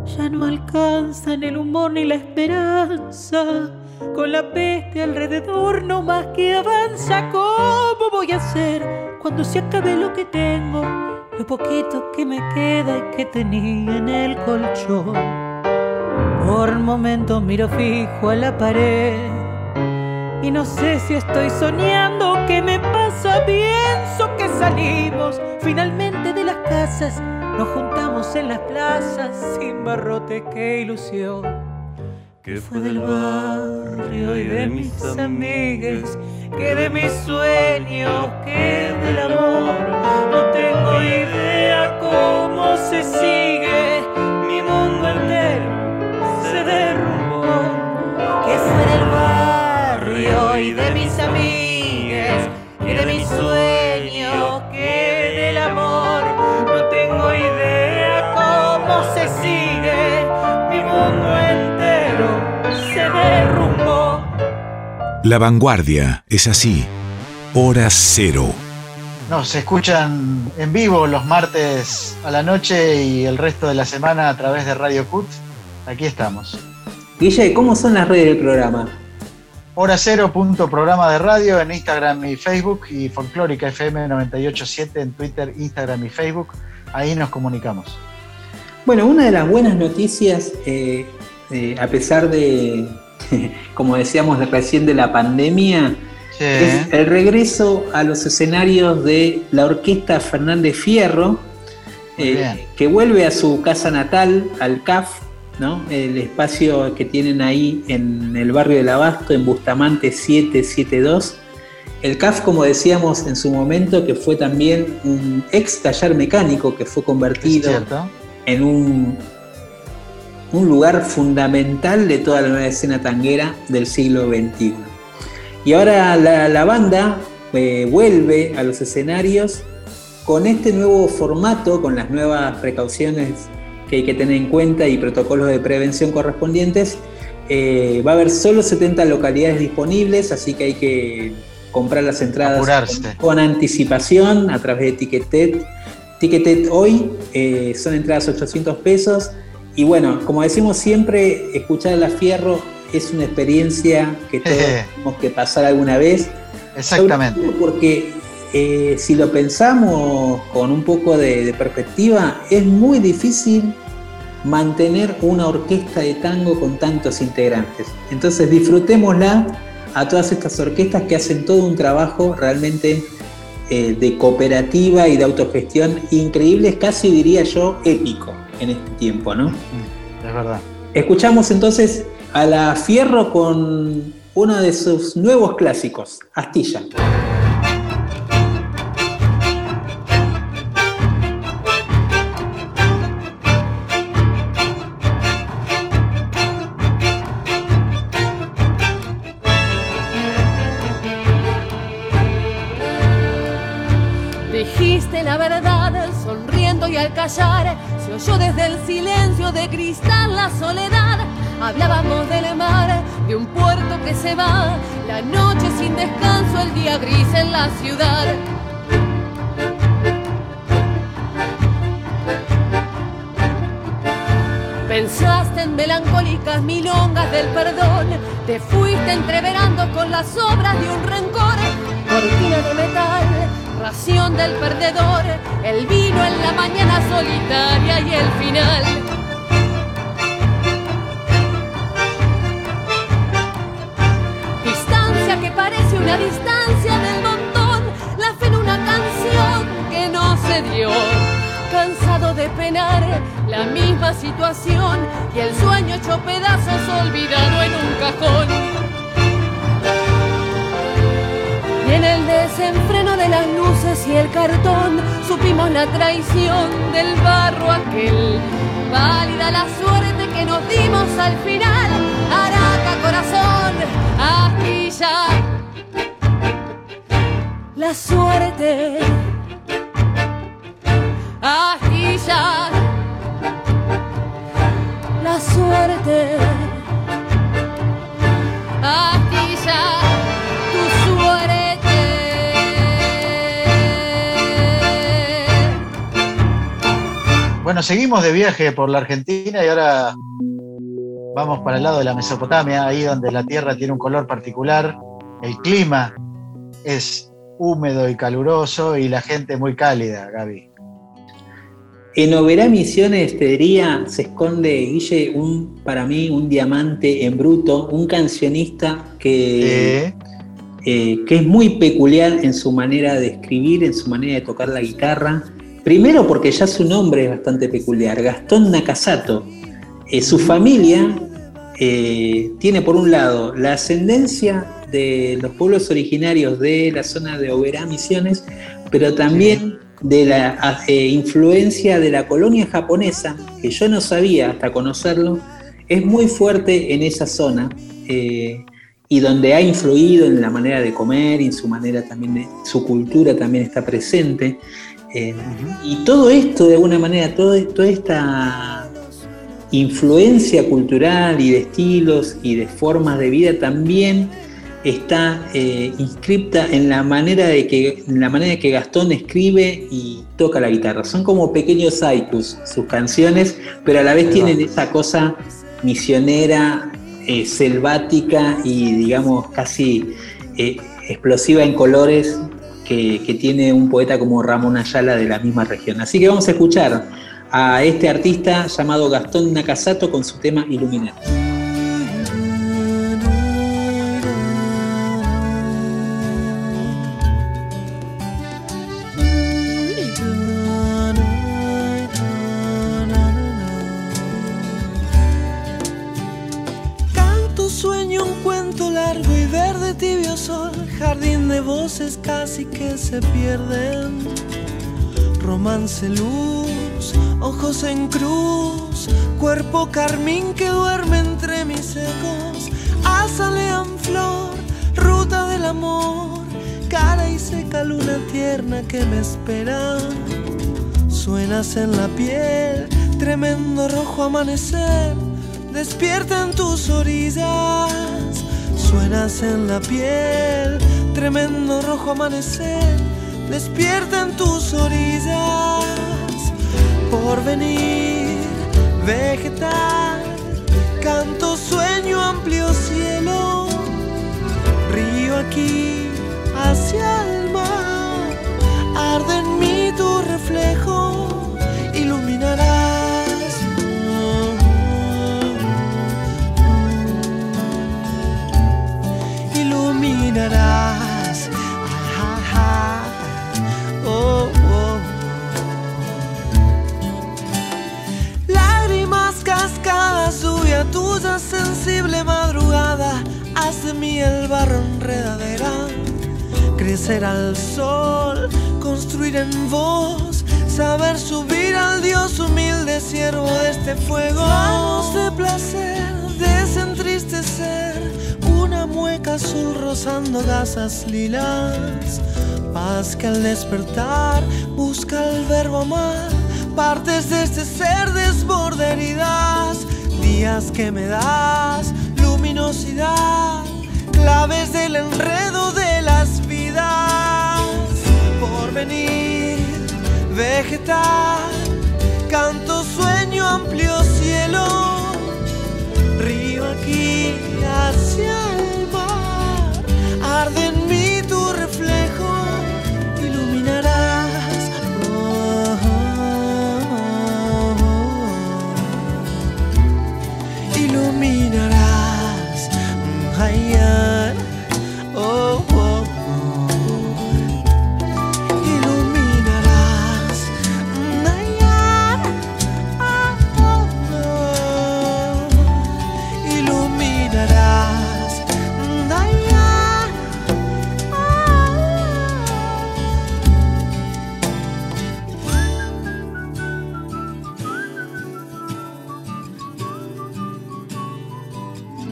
Ya no alcanzan el humor ni la esperanza. Con la peste alrededor no más que avanza. ¿Cómo voy a hacer cuando se acabe lo que tengo? Lo poquito que me queda y que tenía en el colchón. Por momentos miro fijo a la pared. Y no sé si estoy soñando o qué me pasa. Pienso que salimos finalmente de las casas. Nos juntamos en las plazas sin barrote, qué ilusión. Que fue del barrio y de mis amigues, que de mis sueños, que del amor. No tengo idea cómo se sigue, mi mundo entero se derrumbó. Que fue del La vanguardia es así. Hora cero. Nos escuchan en vivo los martes a la noche y el resto de la semana a través de Radio Cut. Aquí estamos. Guille, ¿cómo son las redes del programa? Hora cero punto programa de radio en Instagram y Facebook y Folclórica FM 987 en Twitter, Instagram y Facebook. Ahí nos comunicamos. Bueno, una de las buenas noticias, eh, eh, a pesar de, [LAUGHS] como decíamos recién, de la pandemia, es el regreso a los escenarios de la orquesta Fernández Fierro, eh, que vuelve a su casa natal, al CAF, el espacio que tienen ahí en el barrio del Abasto, en Bustamante 772. El CAF, como decíamos en su momento, que fue también un ex taller mecánico que fue convertido en un, un lugar fundamental de toda la nueva escena tanguera del siglo XXI. Y ahora la, banda eh, vuelve a los escenarios con este nuevo formato, con las nuevas precauciones que hay que tener en cuenta y protocolos de prevención correspondientes. Eh, va a haber solo 70 localidades disponibles, así que hay que comprar las entradas con, anticipación a través de Ticketet. Ticketet hoy eh, son entradas 800 pesos. Y bueno, como decimos siempre, escuchar a la Fierro es una experiencia que [LAUGHS] todos tenemos que pasar alguna vez. Exactamente. Porque eh, si lo pensamos con un poco de, perspectiva, es muy difícil mantener una orquesta de tango con tantos integrantes. Entonces disfrutémosla a todas estas orquestas que hacen todo un trabajo realmente eh, de cooperativa y de autogestión increíble, casi diría yo épico en este tiempo, ¿no? Es verdad. Escuchamos entonces a la Fierro con uno de sus nuevos clásicos, Astilla. De cristal la soledad. Hablábamos del mar, de un puerto que se va, la noche sin descanso, el día gris en la ciudad. Pensaste en melancólicas milongas del perdón, te fuiste entreverando con las obras de un rencor, cortina de metal ración del perdedor, el vino en la mañana solitaria y el final. Penar la misma situación y el sueño hecho pedazos olvidado en un cajón. Y en el desenfreno de las luces y el cartón supimos la traición del barro aquel. Válida la suerte que nos dimos al final. Araca, corazón, astilla. La suerte. Astilla. La suerte. Astilla. Bueno, seguimos de viaje por la Argentina y ahora vamos para el lado de la Mesopotamia, ahí donde la tierra tiene un color particular, el clima es húmedo y caluroso y la gente muy cálida, Gaby. En Oberá Misiones, te diría, se esconde, Guille, un, para mí, un diamante en bruto, un cancionista que, eh, que es muy peculiar en su manera de escribir, en su manera de tocar la guitarra. Primero porque ya su nombre es bastante peculiar, Gastón Nakasato. Eh, su familia eh, tiene por un lado la ascendencia de los pueblos originarios de la zona de Oberá Misiones, pero también de la eh, influencia de la colonia japonesa, que yo no sabía hasta conocerlo, es muy fuerte en esa zona y donde ha influido en la manera de comer y en su manera también de, su cultura también está presente. Eh, y todo esto, de alguna manera, todo, toda esta influencia cultural y de estilos y de formas de vida también está eh, inscripta en la manera de que en la manera de que Gastón escribe y toca la guitarra. Son como pequeños haikus sus canciones, pero a la vez tienen esa cosa misionera eh, selvática y digamos casi eh, explosiva en colores que, que tiene un poeta como Ramón Ayala de la misma región. Así que vamos a escuchar a este artista llamado Gastón Nakasato con su tema Iluminar. Luz, ojos en cruz, cuerpo carmín que duerme entre mis secos, azalea en flor, ruta del amor, cara y seca luna tierna que me espera. Suenas en la piel, tremendo rojo amanecer, despierta en tus orillas. Suenas en la piel, tremendo rojo amanecer, despierta en tus orillas. Por venir, vegetal, canto, sueño, amplio cielo, río aquí hacia el mar, arde en mí tu reflejo, iluminarás. Iluminarás. Tuya, sensible madrugada, haz de mí el barro enredadera crecer al sol, construir en vos, saber subir al Dios humilde siervo de este fuego. Manos de placer, desentristecer, una mueca azul rozando gasas lilas. Paz que al despertar busca el verbo amar, partes de este ser desborda heridas, días que me das, luminosidad, claves del enredo de las vidas. Por venir, vegetal, canto, sueño, amplio cielo, río aquí hacia el mar, arde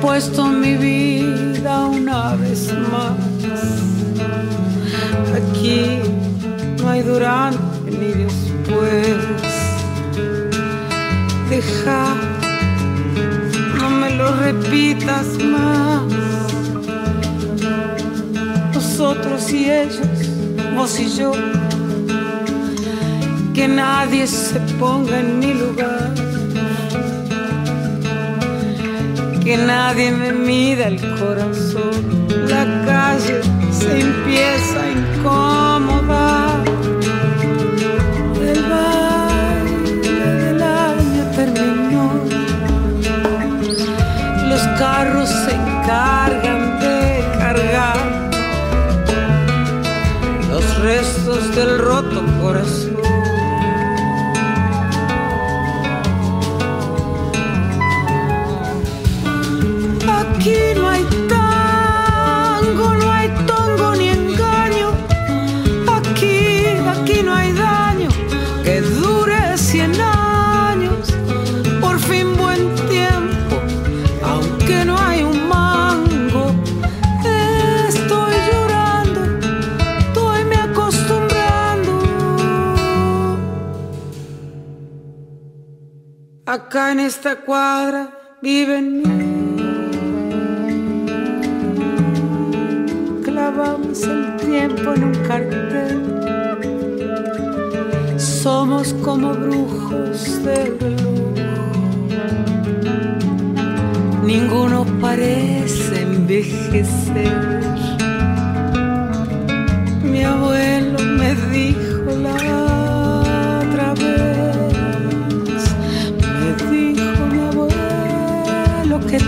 Te Acá en esta cuadra viven clavamos el tiempo en un cartel. Somos como brujos de reloj. Ninguno parece envejecer.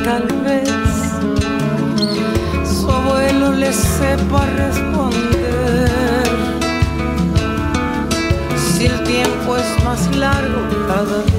Tal vez su abuelo le sepa responder. Si el tiempo es más largo cada vez.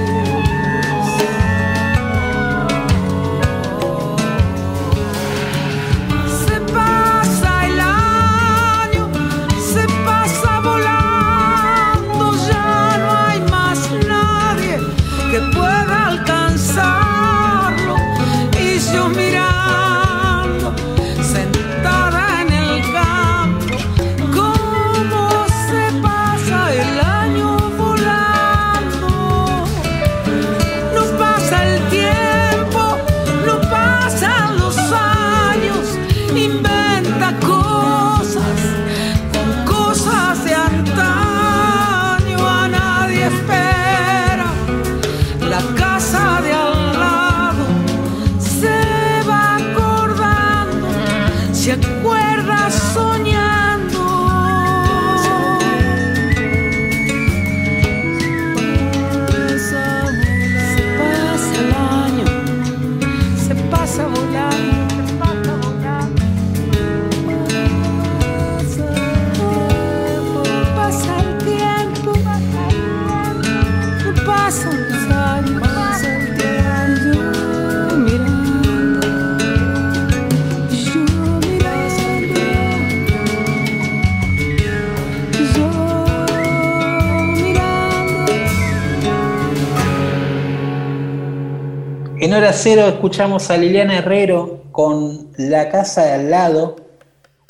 Hora cero escuchamos a Liliana Herrero con La Casa de al lado,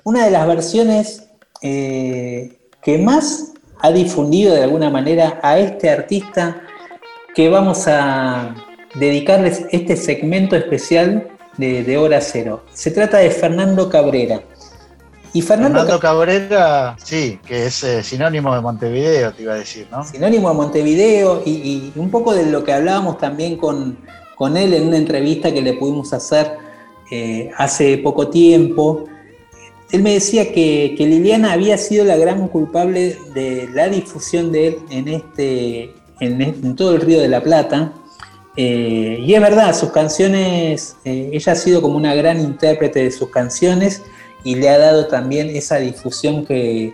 una de las versiones eh, que más ha difundido de alguna manera a este artista que vamos a dedicarles este segmento especial de, de Hora Cero. Se trata de Fernando Cabrera. Y Fernando, Fernando Cabrera, sí, que es eh, sinónimo de Montevideo, te iba a decir, ¿no? sinónimo de Montevideo y, y un poco de lo que hablábamos también con, con él en una entrevista que le pudimos hacer eh, hace poco tiempo. Él me decía que, Liliana había sido la gran culpable de la difusión de él en, en, este- en todo el Río de la Plata. Eh, y es verdad, sus canciones, eh, ella ha sido como una gran intérprete de sus canciones y le ha dado también esa difusión que,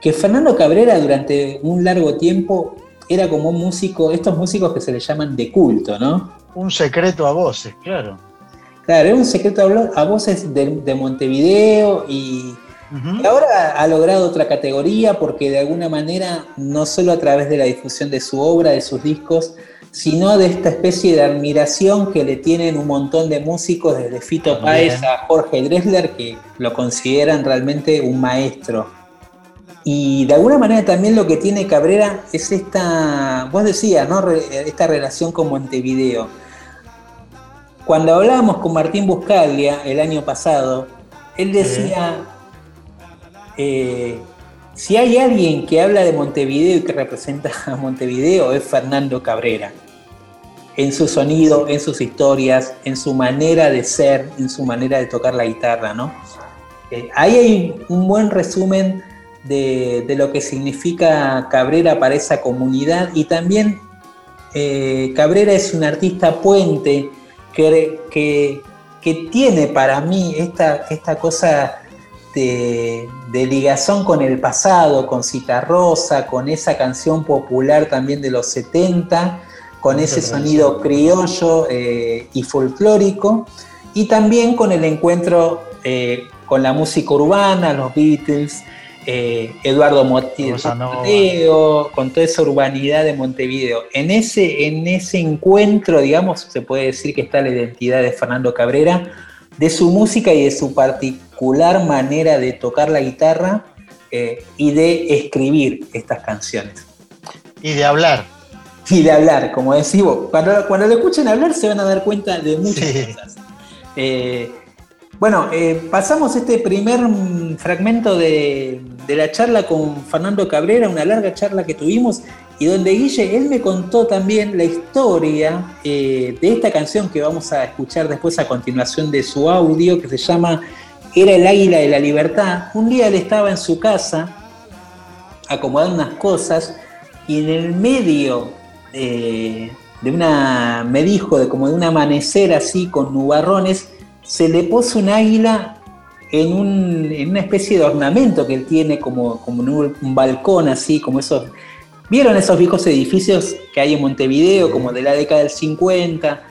que Fernando Cabrera durante un largo tiempo era como un músico, estos músicos que se le llaman de culto, ¿no? Un secreto a voces, claro. Claro, era un secreto a vo- a voces de, de Montevideo y, y ahora ha logrado otra categoría porque de alguna manera, no solo a través de la difusión de su obra, de sus discos, sino de esta especie de admiración que le tienen un montón de músicos, desde Fito. Páez a Jorge Dressler, que lo consideran realmente un maestro. Y de alguna manera también lo que tiene Cabrera es esta, vos decías, ¿no? Esta relación con Montevideo. Cuando hablábamos con Martín Buscaglia el año pasado, él decía, eh, si hay alguien que habla de Montevideo y que representa a Montevideo es Fernando Cabrera. En su sonido, en sus historias, en su manera de ser, en su manera de tocar la guitarra, ¿no? Eh, ahí hay un buen resumen de, de lo que significa Cabrera para esa comunidad. Y también eh, Cabrera es un artista puente que, que, que tiene para mí esta, esta cosa de, de ligazón con el pasado, con Citarrosa, con esa canción popular también de los 70, con ese sonido criollo eh, y folclórico, y también con el encuentro eh, con la música urbana, los Beatles, eh, Eduardo Montevideo, con toda esa urbanidad de Montevideo. En ese, en ese encuentro, digamos, se puede decir que está la identidad de Fernando Cabrera, de su música y de su particular manera de tocar la guitarra eh, y de escribir estas canciones. Y de hablar. Y de hablar, como decimos. Cuando, cuando lo escuchen hablar se van a dar cuenta de muchas cosas. Eh, bueno, eh, pasamos este primer mm, fragmento de, la charla con Fernando Cabrera, una larga charla que tuvimos, y donde Guille, él me contó también la historia eh, de esta canción que vamos a escuchar después a continuación de su audio, que se llama Era el Águila de la Libertad. Un día él estaba en su casa acomodando unas cosas y en el medio eh, de una, me dijo, de como de un amanecer así con nubarrones, se le puso un águila en, un- en una especie de ornamento que él tiene como, como un, un balcón así, como esos... ¿Vieron esos viejos edificios que hay en Montevideo, como de la década del 50,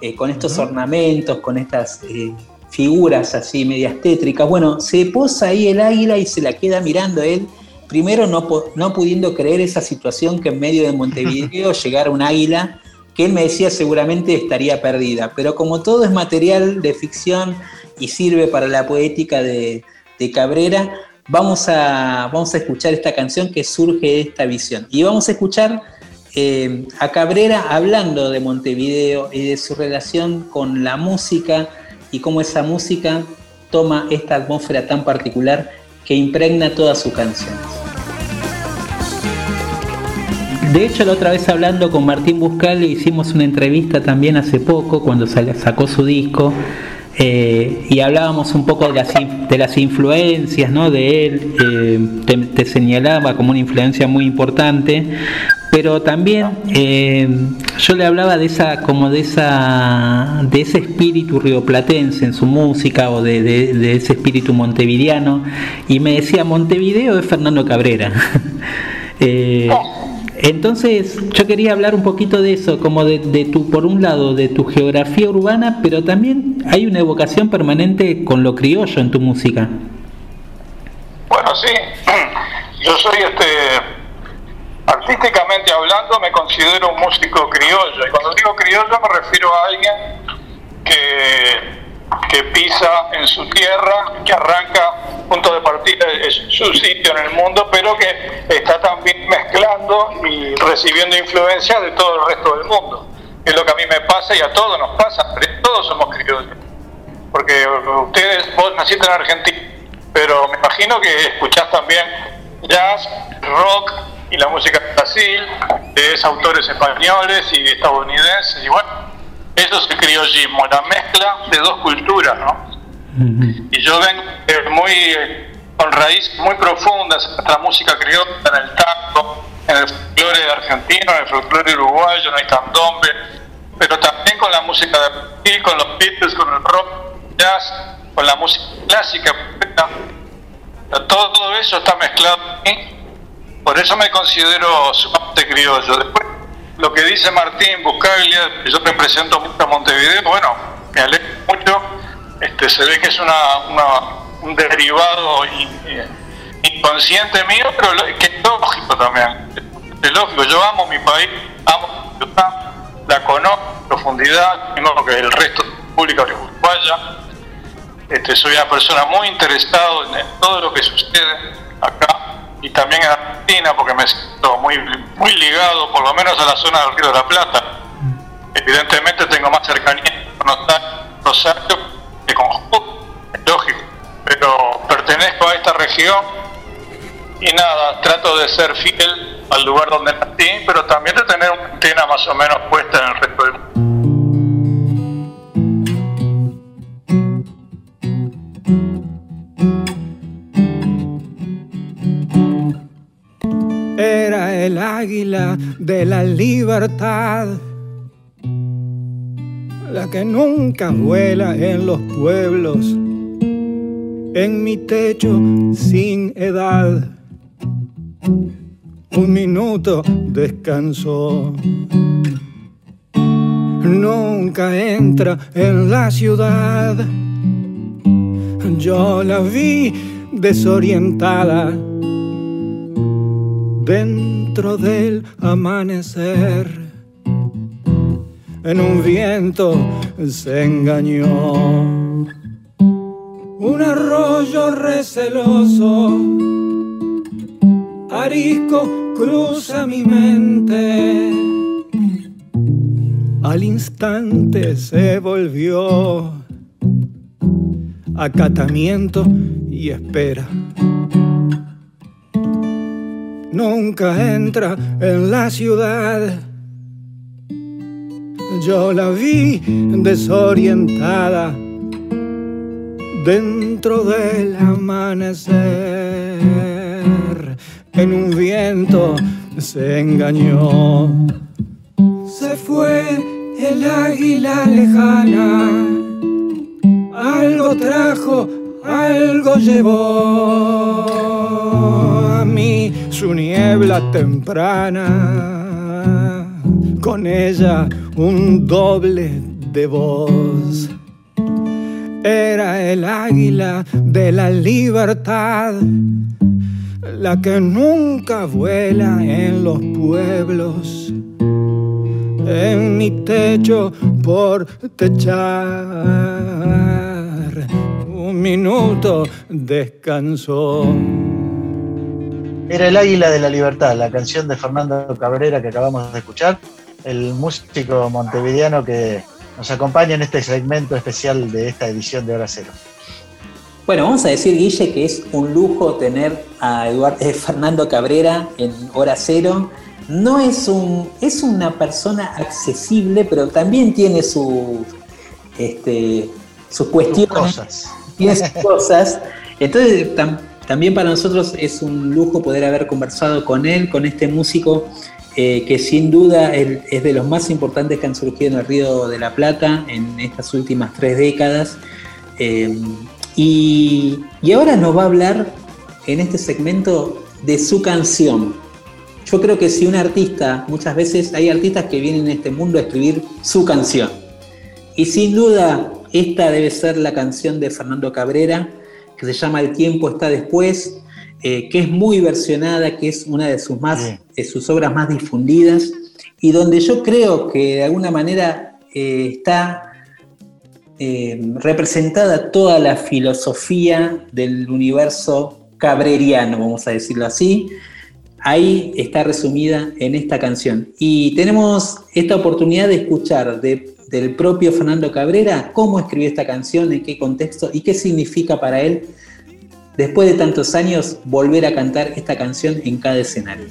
eh, con estos ornamentos, con estas eh, figuras así medias tétricas? Bueno, se posa ahí el águila y se la queda mirando él, primero no, no pudiendo creer esa situación que en medio de Montevideo [LAUGHS] llegara un águila que él me decía seguramente estaría perdida, pero como todo es material de ficción y sirve para la poética de, de Cabrera, vamos a, vamos a escuchar esta canción que surge de esta visión. Y vamos a escuchar eh, a Cabrera hablando de Montevideo y de su relación con la música y cómo esa música toma esta atmósfera tan particular que impregna todas sus canciones. De hecho, la otra vez hablando con Martín Buscal, le hicimos una entrevista también hace poco, cuando sacó su disco, eh, y hablábamos un poco de las, de las influencias ¿no? de él, eh, te, señalaba como una influencia muy importante, pero también eh, yo le hablaba de esa, como de esa, de ese espíritu rioplatense en su música o de, de- de ese espíritu montevideano, y me decía Montevideo es Fernando Cabrera. [LAUGHS] Entonces, yo quería hablar un poquito de eso, como de, de tu, por un lado, de tu geografía urbana, pero también hay una evocación permanente con lo criollo en tu música. Bueno, sí, [CLEARS THROAT] yo soy este, artísticamente hablando, me considero un músico criollo. Y cuando digo criollo me refiero a alguien que, que pisa en su tierra, que arranca punto de partida es su sitio en el mundo, pero que está también mezclando y recibiendo influencia de todo el resto del mundo. Es lo que a mí me pasa y a todos nos pasa, todos somos criollos. Porque ustedes, vos naciste en Argentina, pero me imagino que escuchás también jazz, rock y la música de Brasil, de autores españoles y estadounidenses, y bueno, eso es el criollismo, la mezcla de dos culturas, ¿no? Y yo vengo eh, muy con raíces muy profundas en nuestra música criolla, en el tango, en el folclore argentino, en el folclore uruguayo, en el candombe, pero también con la música de Brasil, con los Beatles, con el rock, jazz, con la música clásica. Todo, eso está mezclado mí, por eso me considero sumamente criollo. Después, lo que dice Martín Buscaglia, yo represento mucho a Montevideo, bueno, me alegro mucho, este, se ve que es una, una- un derivado eh, inconsciente mío, pero que es lógico también. Es lógico, yo amo mi país, amo mi ciudad, la conozco en profundidad, mismo que el resto de la República Uruguaya. Este, soy una persona muy interesado en, en todo lo que sucede acá y también en Argentina porque me siento muy, muy ligado por lo menos a la zona del Río de la Plata. Evidentemente tengo más cercanía con Rosario- Rosario que con Jujuy, es lógico, pero pertenezco a esta región y nada, trato de ser fiel al lugar donde nací, pero también de tener una antena más o menos puesta en el resto del mundo. Era el águila de la libertad, la que nunca vuela en los pueblos en mi techo sin edad. Un minuto descansó. Nunca entra en la ciudad. Yo la vi desorientada dentro del amanecer. En un viento se engañó. Un arroyo receloso, arisco cruza mi mente. Al instante se volvió acatamiento y espera nunca entra en la ciudad. Yo la vi desorientada dentro del amanecer. En un viento se engañó. Se fue el águila lejana. Algo trajo, algo llevó a mí su niebla temprana, con ella un doble de voz. Era el águila de la libertad, la que nunca vuela en los pueblos. En mi techo por techar, un minuto descansó. Era el Águila de la Libertad, la canción de Fernando Cabrera que acabamos de escuchar, el músico montevideano que nos acompaña en este segmento especial de esta edición de Hora Cero. Bueno, vamos a decir, Guille, que es un lujo tener a Eduardo, eh, Fernando Cabrera en Hora Cero. No es un, es una persona accesible, pero también tiene su, este, sus cuestiones, cosas. tiene sus [LAUGHS] cosas. Entonces, tam- también para nosotros es un lujo poder haber conversado con él, con este músico eh, que sin duda es de los más importantes que han surgido en el Río de la Plata en estas últimas tres décadas. Eh, y, y ahora nos va a hablar en este segmento de su canción. Yo creo que si un artista, muchas veces hay artistas que vienen en este mundo a escribir su canción. Y sin duda, esta debe ser la canción de Fernando Cabrera, que se llama El tiempo está después, eh, que es muy versionada, que es una de sus, más, de sus obras más difundidas, y donde yo creo que de alguna manera eh, está eh, representada toda la filosofía del universo cabreriano, vamos a decirlo así. Ahí está resumida en esta canción. Y tenemos esta oportunidad de escuchar de- del propio Fernando Cabrera cómo escribió esta canción, en qué contexto y qué significa para él, después de tantos años, volver a cantar esta canción en cada escenario.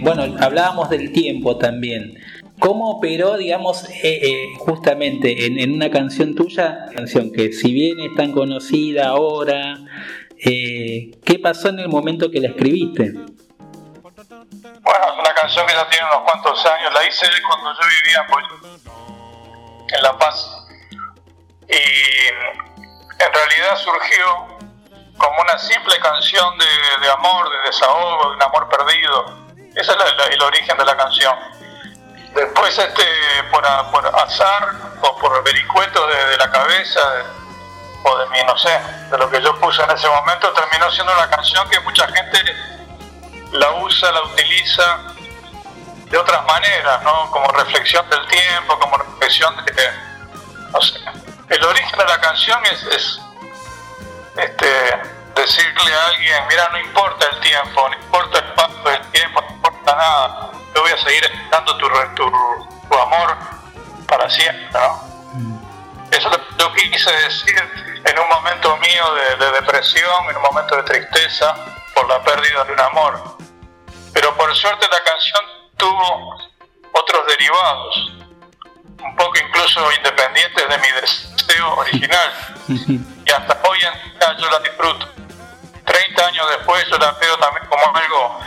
Bueno, hablábamos del tiempo también. ¿Cómo operó, digamos, eh, eh, justamente en, en una canción tuya, canción que si bien es tan conocida ahora, eh, ¿qué pasó en el momento que la escribiste? Bueno, es una canción que ya tiene unos cuantos años. La hice cuando yo vivía pues, en La Paz. Y en realidad surgió como una simple canción de, amor, de desahogo, de un amor perdido. Ese es el origen de la canción. Después, este, por, a- por azar o por vericueto de, la cabeza o de mi, no sé, de lo que yo puse en ese momento, terminó siendo una canción que mucha gente la usa, la utiliza de otras maneras, ¿no? Como reflexión del tiempo, como reflexión de, no sé. El origen de la canción es, es, este, decirle a alguien, mira, no importa el tiempo, no importa el paso del tiempo, no importa nada, yo voy a seguir esperando tu, tu, tu amor para siempre, ¿no? Eso es lo que yo quise decir en un momento mío de, de depresión, en un momento de tristeza por la pérdida de un amor. Pero por suerte la canción tuvo otros derivados, un poco incluso independientes de mi deseo original. [LAUGHS] Y hasta hoy en día yo la disfruto. 30 años después yo la veo también como algo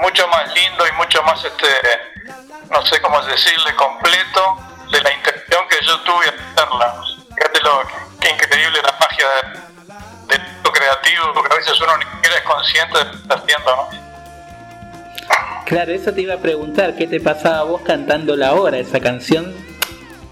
mucho más lindo y mucho más, este, no sé cómo decirle, completo de la intención que yo tuve de hacerla. Fíjate lo que increíble la magia de, de lo creativo, porque a veces uno ni siquiera es consciente de lo que está haciendo, ¿no? Claro, eso te iba a preguntar, ¿qué te pasaba a vos cantando la hora, esa canción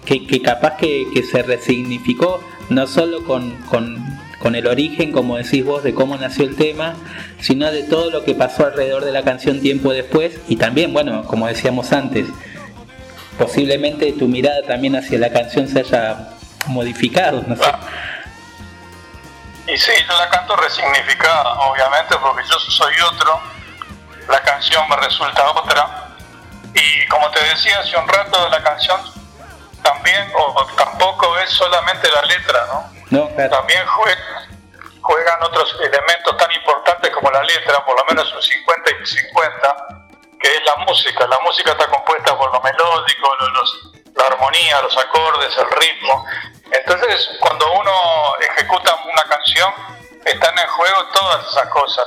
que, que capaz que, se resignificó, no solo con, con, con el origen, como decís vos, de cómo nació el tema, sino de todo lo que pasó alrededor de la canción tiempo después y también, bueno, como decíamos antes, posiblemente tu mirada también hacia la canción se haya modificado, no sé. Y sí, yo la canto resignificada, obviamente, porque yo soy otro, la canción me resulta otra. Y como te decía hace un rato, la canción también, o tampoco es solamente la letra, ¿no? También juega- juegan otros elementos tan importantes como la letra, por lo menos un 50 y 50, que es la música. La música está compuesta por lo melódico, los- la armonía, los acordes, el ritmo. Entonces, cuando uno ejecuta una canción, están en juego todas esas cosas.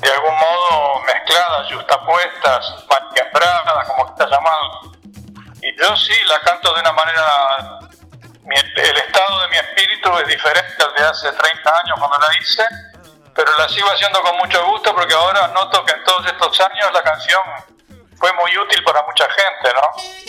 De algún modo mezcladas, justapuestas, maniqueadas, como está llamado. Y yo sí la canto de una manera. mi- el estado de mi espíritu es diferente al de hace 30 años cuando la hice, pero la sigo haciendo con mucho gusto porque ahora noto que en todos estos años la canción fue muy útil para mucha gente, ¿no?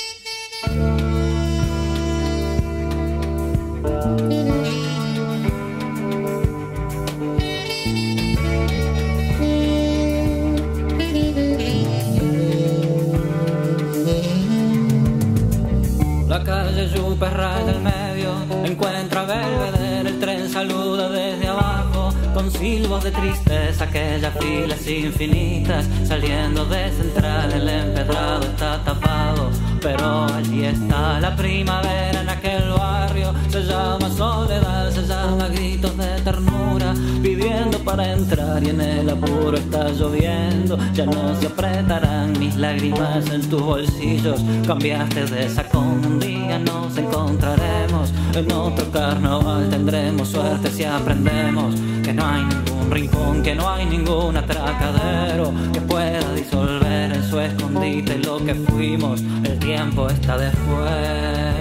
Calle Yupe raya el medio, encuentra Belvedere, el tren saluda desde abajo, con silbos de tristeza, aquellas filas infinitas, saliendo de central, el empedrado está tapado, pero allí está la primavera en aquel barrio, se llama soledad, se llama gritos de ternura, viviendo para entrar y en el apuro está lloviendo, ya no se apretarán mis lágrimas en tus bolsillos, cambiaste de sacón, día nos encontraremos, en otro carnaval tendremos suerte si aprendemos que no hay ningún rincón, que no hay ningún atracadero que pueda disolver en su escondite lo que fuimos, el tiempo está después.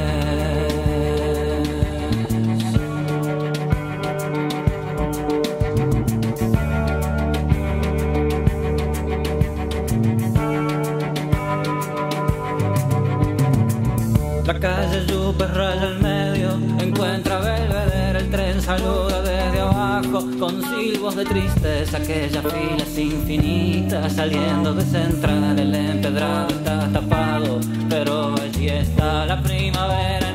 Calle Yupe raya el medio, encuentra Belvedere, el tren saluda desde abajo, con silbos de tristeza, aquellas filas infinitas, saliendo de central, el empedrado está tapado, pero allí está la primavera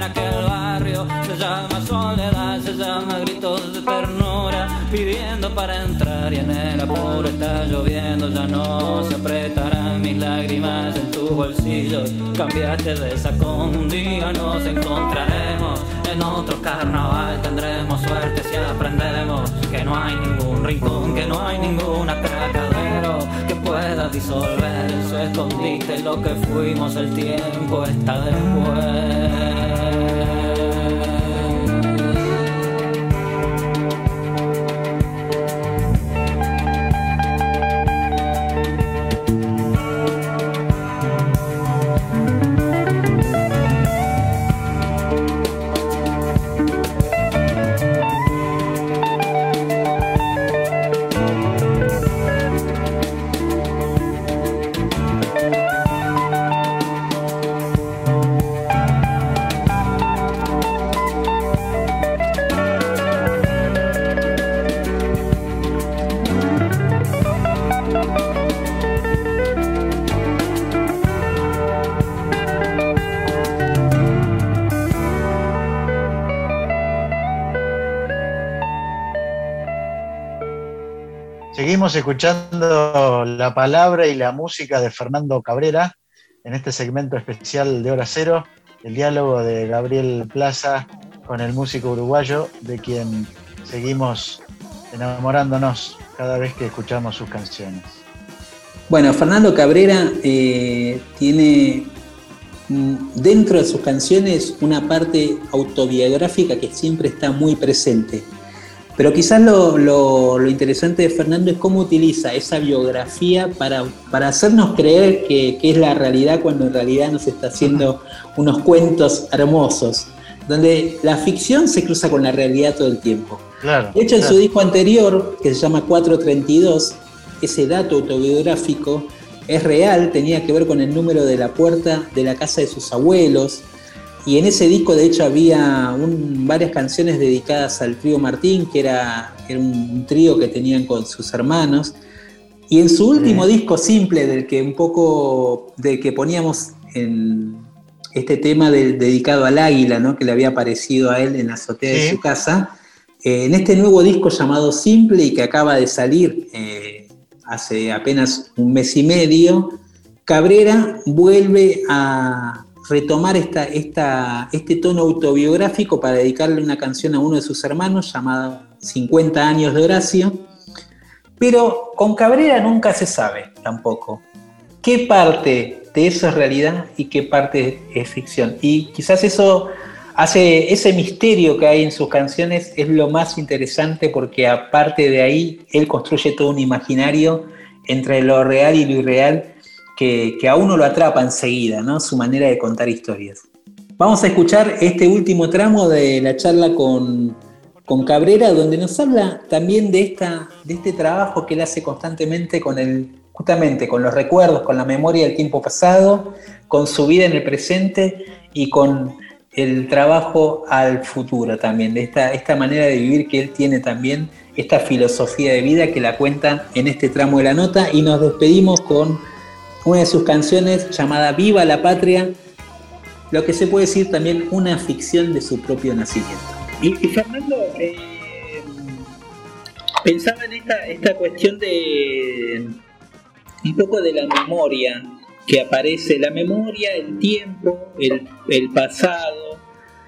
se llama soledad, se llama gritos de ternura, pidiendo para entrar y en el apuro está lloviendo, ya no se apretarán mis lágrimas en tus bolsillos, cambiaste de sacón, un día nos encontraremos, en otro carnaval tendremos suerte si aprendemos que no hay ningún rincón, que no hay ningún atracadero que pueda disolver su escondite lo que fuimos, el tiempo está después. Seguimos escuchando la palabra y la música de Fernando Cabrera en este segmento especial de Hora Cero, el diálogo de Gabriel Plaza con el músico uruguayo, de quien seguimos enamorándonos cada vez que escuchamos sus canciones. Bueno, Fernando Cabrera eh, tiene mm, dentro de sus canciones una parte autobiográfica que siempre está muy presente. Pero quizás lo, lo- lo interesante de Fernando es cómo utiliza esa biografía para, para hacernos creer que, que es la realidad cuando en realidad nos está haciendo unos cuentos hermosos. donde la ficción se cruza con la realidad todo el tiempo. Claro. De hecho, en claro. su disco anterior, que se llama 432, ese dato autobiográfico es real, tenía que ver con el número de la puerta de la casa de sus abuelos. Y en ese disco, de hecho, había un- varias canciones dedicadas al trío Martín, que era, era un, trío que tenían con sus hermanos. Y en su último disco simple, del que un poco, del que poníamos en este tema de- dedicado al águila, ¿no? que le había aparecido a él en la azotea de su casa, eh, en este nuevo disco llamado Simple y que acaba de salir eh, hace apenas un mes y medio, Cabrera vuelve a retomar esta, este tono autobiográfico para dedicarle una canción a uno de sus hermanos llamada 50 años de Horacio. Pero con Cabrera nunca se sabe tampoco qué parte de eso es realidad y qué parte es ficción. Y quizás eso hace ese misterio que hay en sus canciones es lo más interesante porque aparte de ahí él construye todo un imaginario entre lo real y lo irreal que, a uno lo atrapa enseguida, ¿no? Su manera de contar historias. Vamos a escuchar este último tramo de la charla con, con Cabrera, donde nos habla también de, esta, de este trabajo que él hace constantemente con el, justamente con los recuerdos, con la memoria del tiempo pasado, con su vida en el presente y con el trabajo al futuro también, de esta, esta manera de vivir que él tiene también, esta filosofía de vida que la cuenta en este tramo de la nota y nos despedimos con una de sus canciones llamada Viva la Patria, lo que se puede decir también una ficción de su propio nacimiento. Y, Fernando, eh, pensaba en esta, esta cuestión de un poco de la memoria que aparece, la memoria, el tiempo, el, el pasado,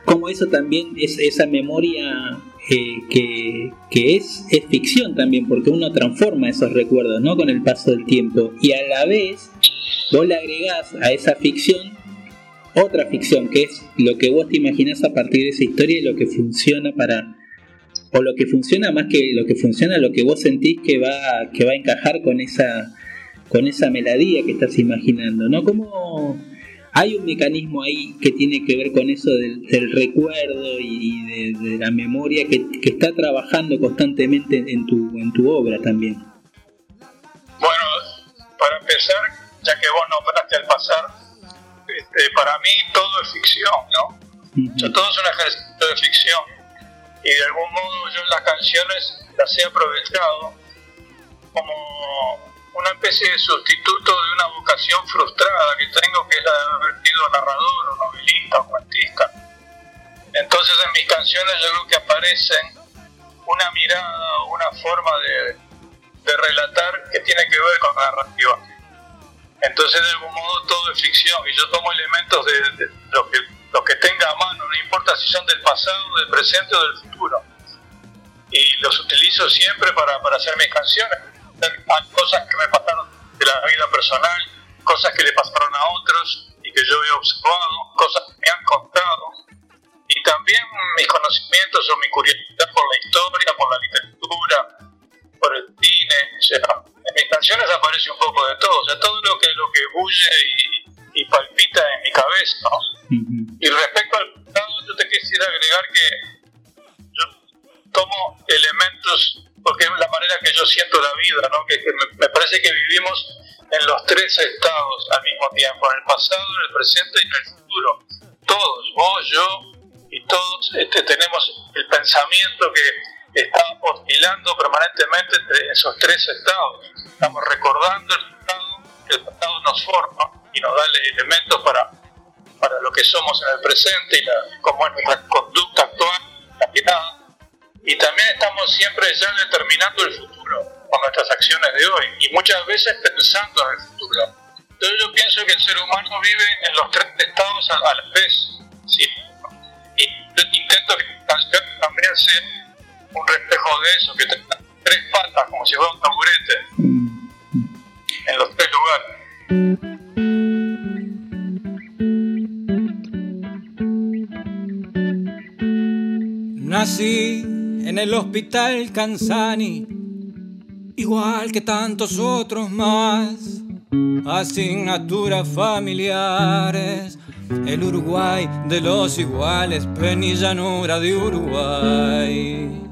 como eso también es esa memoria que, que es, es ficción también, porque uno transforma esos recuerdos ¿no? con el paso del tiempo y a la vez vos le agregás a esa ficción otra ficción, que es lo que vos te imaginás a partir de esa historia y lo que funciona para, o lo que funciona más que lo que funciona, lo que vos sentís que va, que va a encajar con esa, con esa melodía que estás imaginando, ¿no? Como hay un mecanismo ahí que tiene que ver con eso del, del recuerdo y de, de la memoria que, que, está trabajando constantemente en tu, en tu obra también. Bueno, para empezar, ya que vos nombraste al pasar, este, para mí todo es ficción, ¿no? O sea, todo es un ejercicio de ficción. Y de algún modo yo en las canciones las he aprovechado como una especie de sustituto de una vocación frustrada que tengo, que es la de haber sido narrador o novelista o cuentista. Entonces en mis canciones yo creo que aparecen una mirada, una forma de, de relatar que tiene que ver con la narrativa. Entonces de algún modo todo es ficción y yo tomo elementos de, de lo, que, lo que tenga a mano, no importa si son del pasado, del presente o del futuro. Y los utilizo siempre para, para hacer mis canciones. Hay cosas que me pasaron de la vida personal, cosas que le pasaron a otros y que yo he observado, cosas que me han contado. Y también mis conocimientos o mi curiosidad por la historia, por la literatura, por el cine. O sea, en mis canciones aparece un poco de todo, o sea, todo lo que, lo que bulle y, y palpita en mi cabeza. ¿no? Y respecto al pasado, yo te quisiera agregar que yo tomo elementos porque es la manera que yo siento la vida, ¿no? que, que me, parece que vivimos en los tres estados al mismo tiempo, en el pasado, en el presente y en el futuro. Todos, vos, yo y todos este, tenemos el pensamiento que está oscilando permanentemente entre esos tres estados. Estamos recordando el pasado, el pasado nos forma y nos da elementos para, para lo que somos en el presente y la, cómo es nuestra conducta actual, nada y también estamos siempre ya determinando el futuro con nuestras acciones de hoy y muchas veces pensando en el futuro. Entonces yo pienso que el ser humano vive en los tres estados a, la vez. ¿sí? Y intento que la canción también sea un reflejo de eso, que tenga tres patas como si fuera un taburete en los tres lugares. Nací en el hospital Canzani, igual que tantos otros más. Asignaturas familiares, el Uruguay de los iguales, penillanura de Uruguay.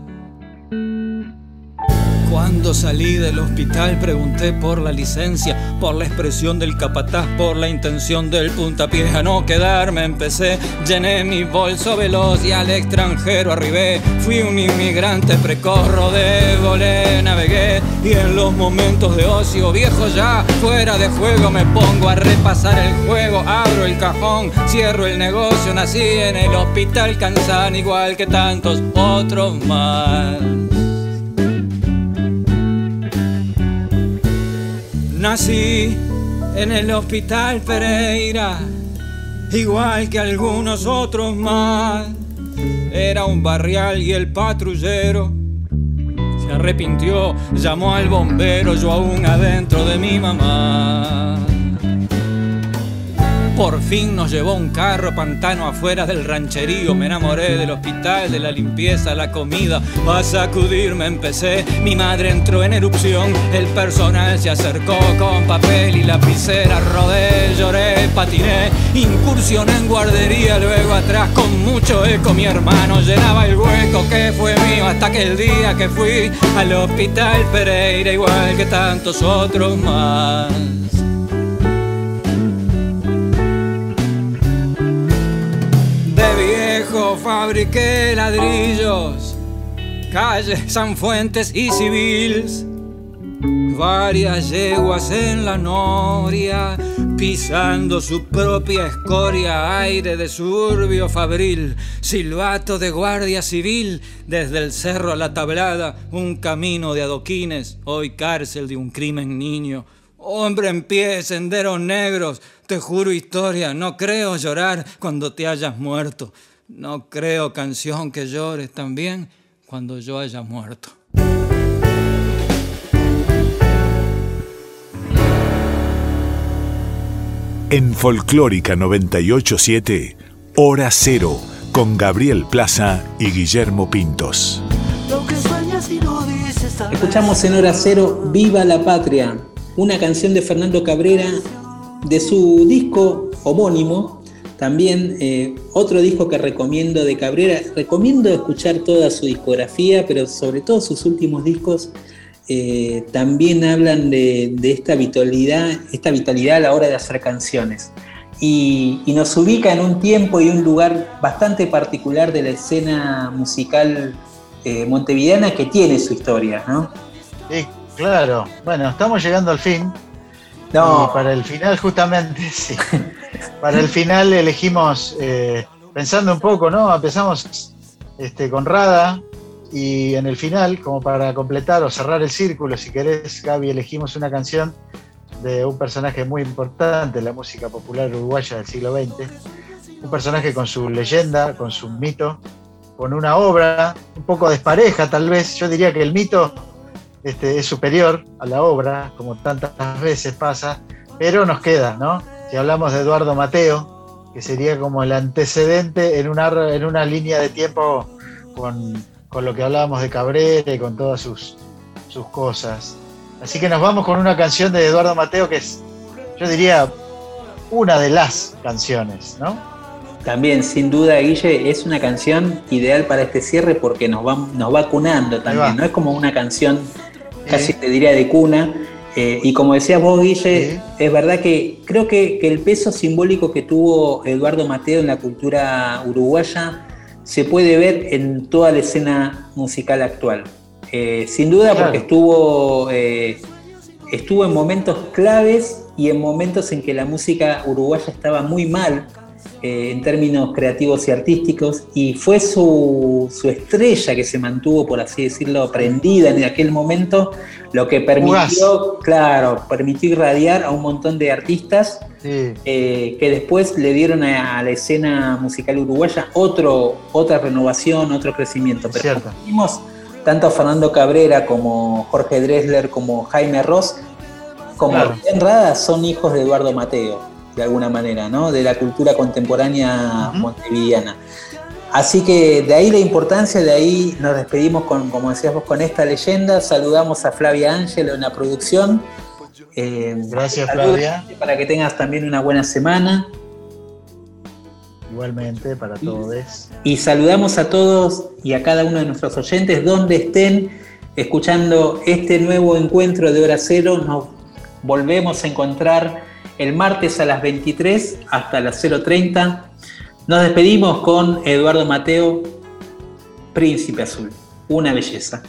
Cuando salí del hospital pregunté por la licencia, por la expresión del capataz, por la intención del puntapié a no quedarme. Empecé, llené mi bolso veloz y al extranjero arribé. Fui un inmigrante precoz, rodé, volé, navegué y en los momentos de ocio viejo ya fuera de juego me pongo a repasar el juego. Abro el cajón, cierro el negocio, nací en el hospital Cansan igual que tantos otros más. Nací en el hospital Pereira, igual que algunos otros más. Era un barrial y el patrullero se arrepintió, llamó al bombero, yo aún adentro de mi mamá. Por fin nos llevó un carro pantano afuera del rancherío. Me enamoré del hospital, de la limpieza, la comida. A sacudirme empecé. Mi madre entró en erupción. El personal se acercó con papel y lapicera. Rodé, lloré, patiné. Incursioné en guardería. Luego atrás con mucho eco mi hermano llenaba el hueco que fue mío. Hasta que el día que fui al hospital Pereira, igual que tantos otros más. Fabriqué ladrillos, calle [LAUGHS] San Fuentes y Civils, varias yeguas en la noria, pisando su propia escoria, aire de suburbio fabril, silbato de guardia civil, desde el cerro a la tablada, un camino de adoquines, hoy cárcel de un crimen niño. Hombre en pie, senderos negros, te juro historia, no creo llorar cuando te hayas muerto. No creo canción que llores también cuando yo haya muerto. En Folclórica 987, Hora Cero, con Gabriel Plaza y Guillermo Pintos. Escuchamos en Hora Cero Viva la Patria, una canción de Fernando Cabrera de su disco homónimo, también eh, otro disco que recomiendo de Cabrera, recomiendo escuchar toda su discografía, pero sobre todo sus últimos discos eh, también hablan de, de, esta vitalidad, esta vitalidad a la hora de hacer canciones. Y, y, nos ubica en un tiempo y un lugar bastante particular de la escena musical eh, montevideana que tiene su historia, ¿no? Sí, claro. Bueno, estamos llegando al fin. No. Y para el final, justamente, sí. [LAUGHS] Para el final elegimos, eh, pensando un poco, ¿no? Empezamos este, con Rada y en el final, como para completar o cerrar el círculo, si querés, Gaby, elegimos una canción de un personaje muy importante en la música popular uruguaya del siglo XX. Un personaje con su leyenda, con su mito, con una obra un poco despareja tal vez. Yo diría que el mito este, es superior a la obra, como tantas veces pasa, pero nos queda, ¿no? Si hablamos de Eduardo Mateo, que sería como el antecedente en una, en una línea de tiempo con, con lo que hablábamos de Cabrera y con todas sus, sus cosas. Así que nos vamos con una canción de Eduardo Mateo que es, yo diría, una de las canciones, ¿no? También, sin duda, Guille, es una canción ideal para este cierre porque nos va, nos va cunando también, ¿no? Es como una canción, casi te diría de cuna. Eh, y como decías vos, Guille, es verdad que creo que, que, el peso simbólico que tuvo Eduardo Mateo en la cultura uruguaya se puede ver en toda la escena musical actual. Eh, sin duda porque estuvo, eh, estuvo en momentos claves y en momentos en que la música uruguaya estaba muy mal eh, en términos creativos y artísticos y fue su, su, estrella que se mantuvo, por así decirlo, prendida en aquel momento, lo que permitió, claro, permitió irradiar a un montón de artistas sí. que después le dieron a, a, la escena musical uruguaya otro, otra renovación, otro crecimiento. Pero. Vimos, tanto Fernando Cabrera como Jorge Dressler como Jaime Ross, como claro. Rada, son hijos de Eduardo Mateo, de alguna manera, ¿no? De la cultura contemporánea uh -huh. montevideana. Así que de ahí la importancia, de ahí nos despedimos con, como decías vos, con esta leyenda. Saludamos a Flavia Ángelo en la producción. Eh, Gracias, Flavia. Para que tengas también una buena semana. Igualmente para todos. Y saludamos a todos y a cada uno de nuestros oyentes donde estén escuchando este nuevo encuentro de Hora Cero. Nos volvemos a encontrar el martes a las 23 hasta las 0.30. Nos despedimos con Eduardo Mateo, Príncipe Azul. Una belleza.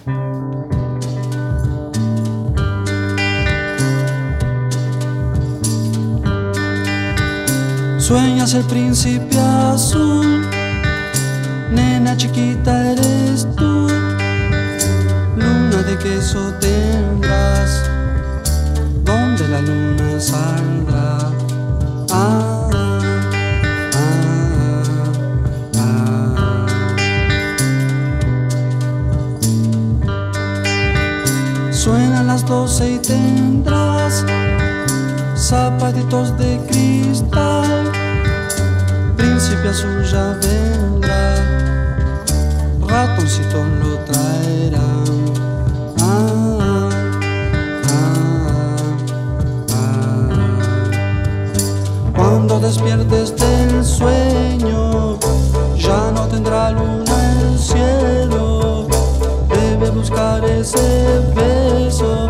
Sueñas el príncipe azul, nena chiquita eres tú, luna de queso tendrás, la luna saldrá. Ah, ah, ah. Suenan las doce y tendrás zapatitos de cristal, príncipe azul ya vendrá, ratoncitos lo traerán. Cuando despiertes del sueño, ya no tendrá luna el cielo, debe buscar ese beso.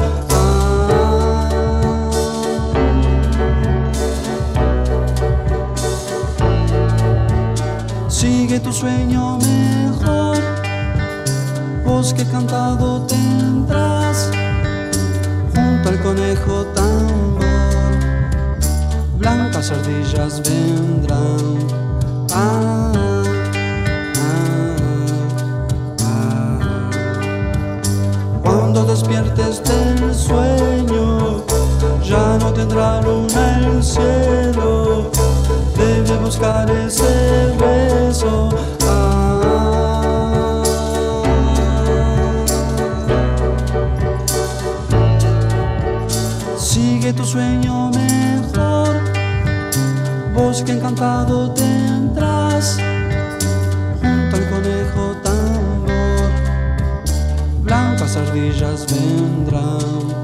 Sigue tu sueño mejor, bosque cantado tendrás, junto al conejo tambor, blancas ardillas vendrán. Ah, ah, ah. Cuando despiertes del sueño, ya no tendrá luna el cielo debe buscar ese beso. Ah. Sigue tu sueño bosque encantado tendrás, junto al conejo tambor, blancas ardillas vendrán.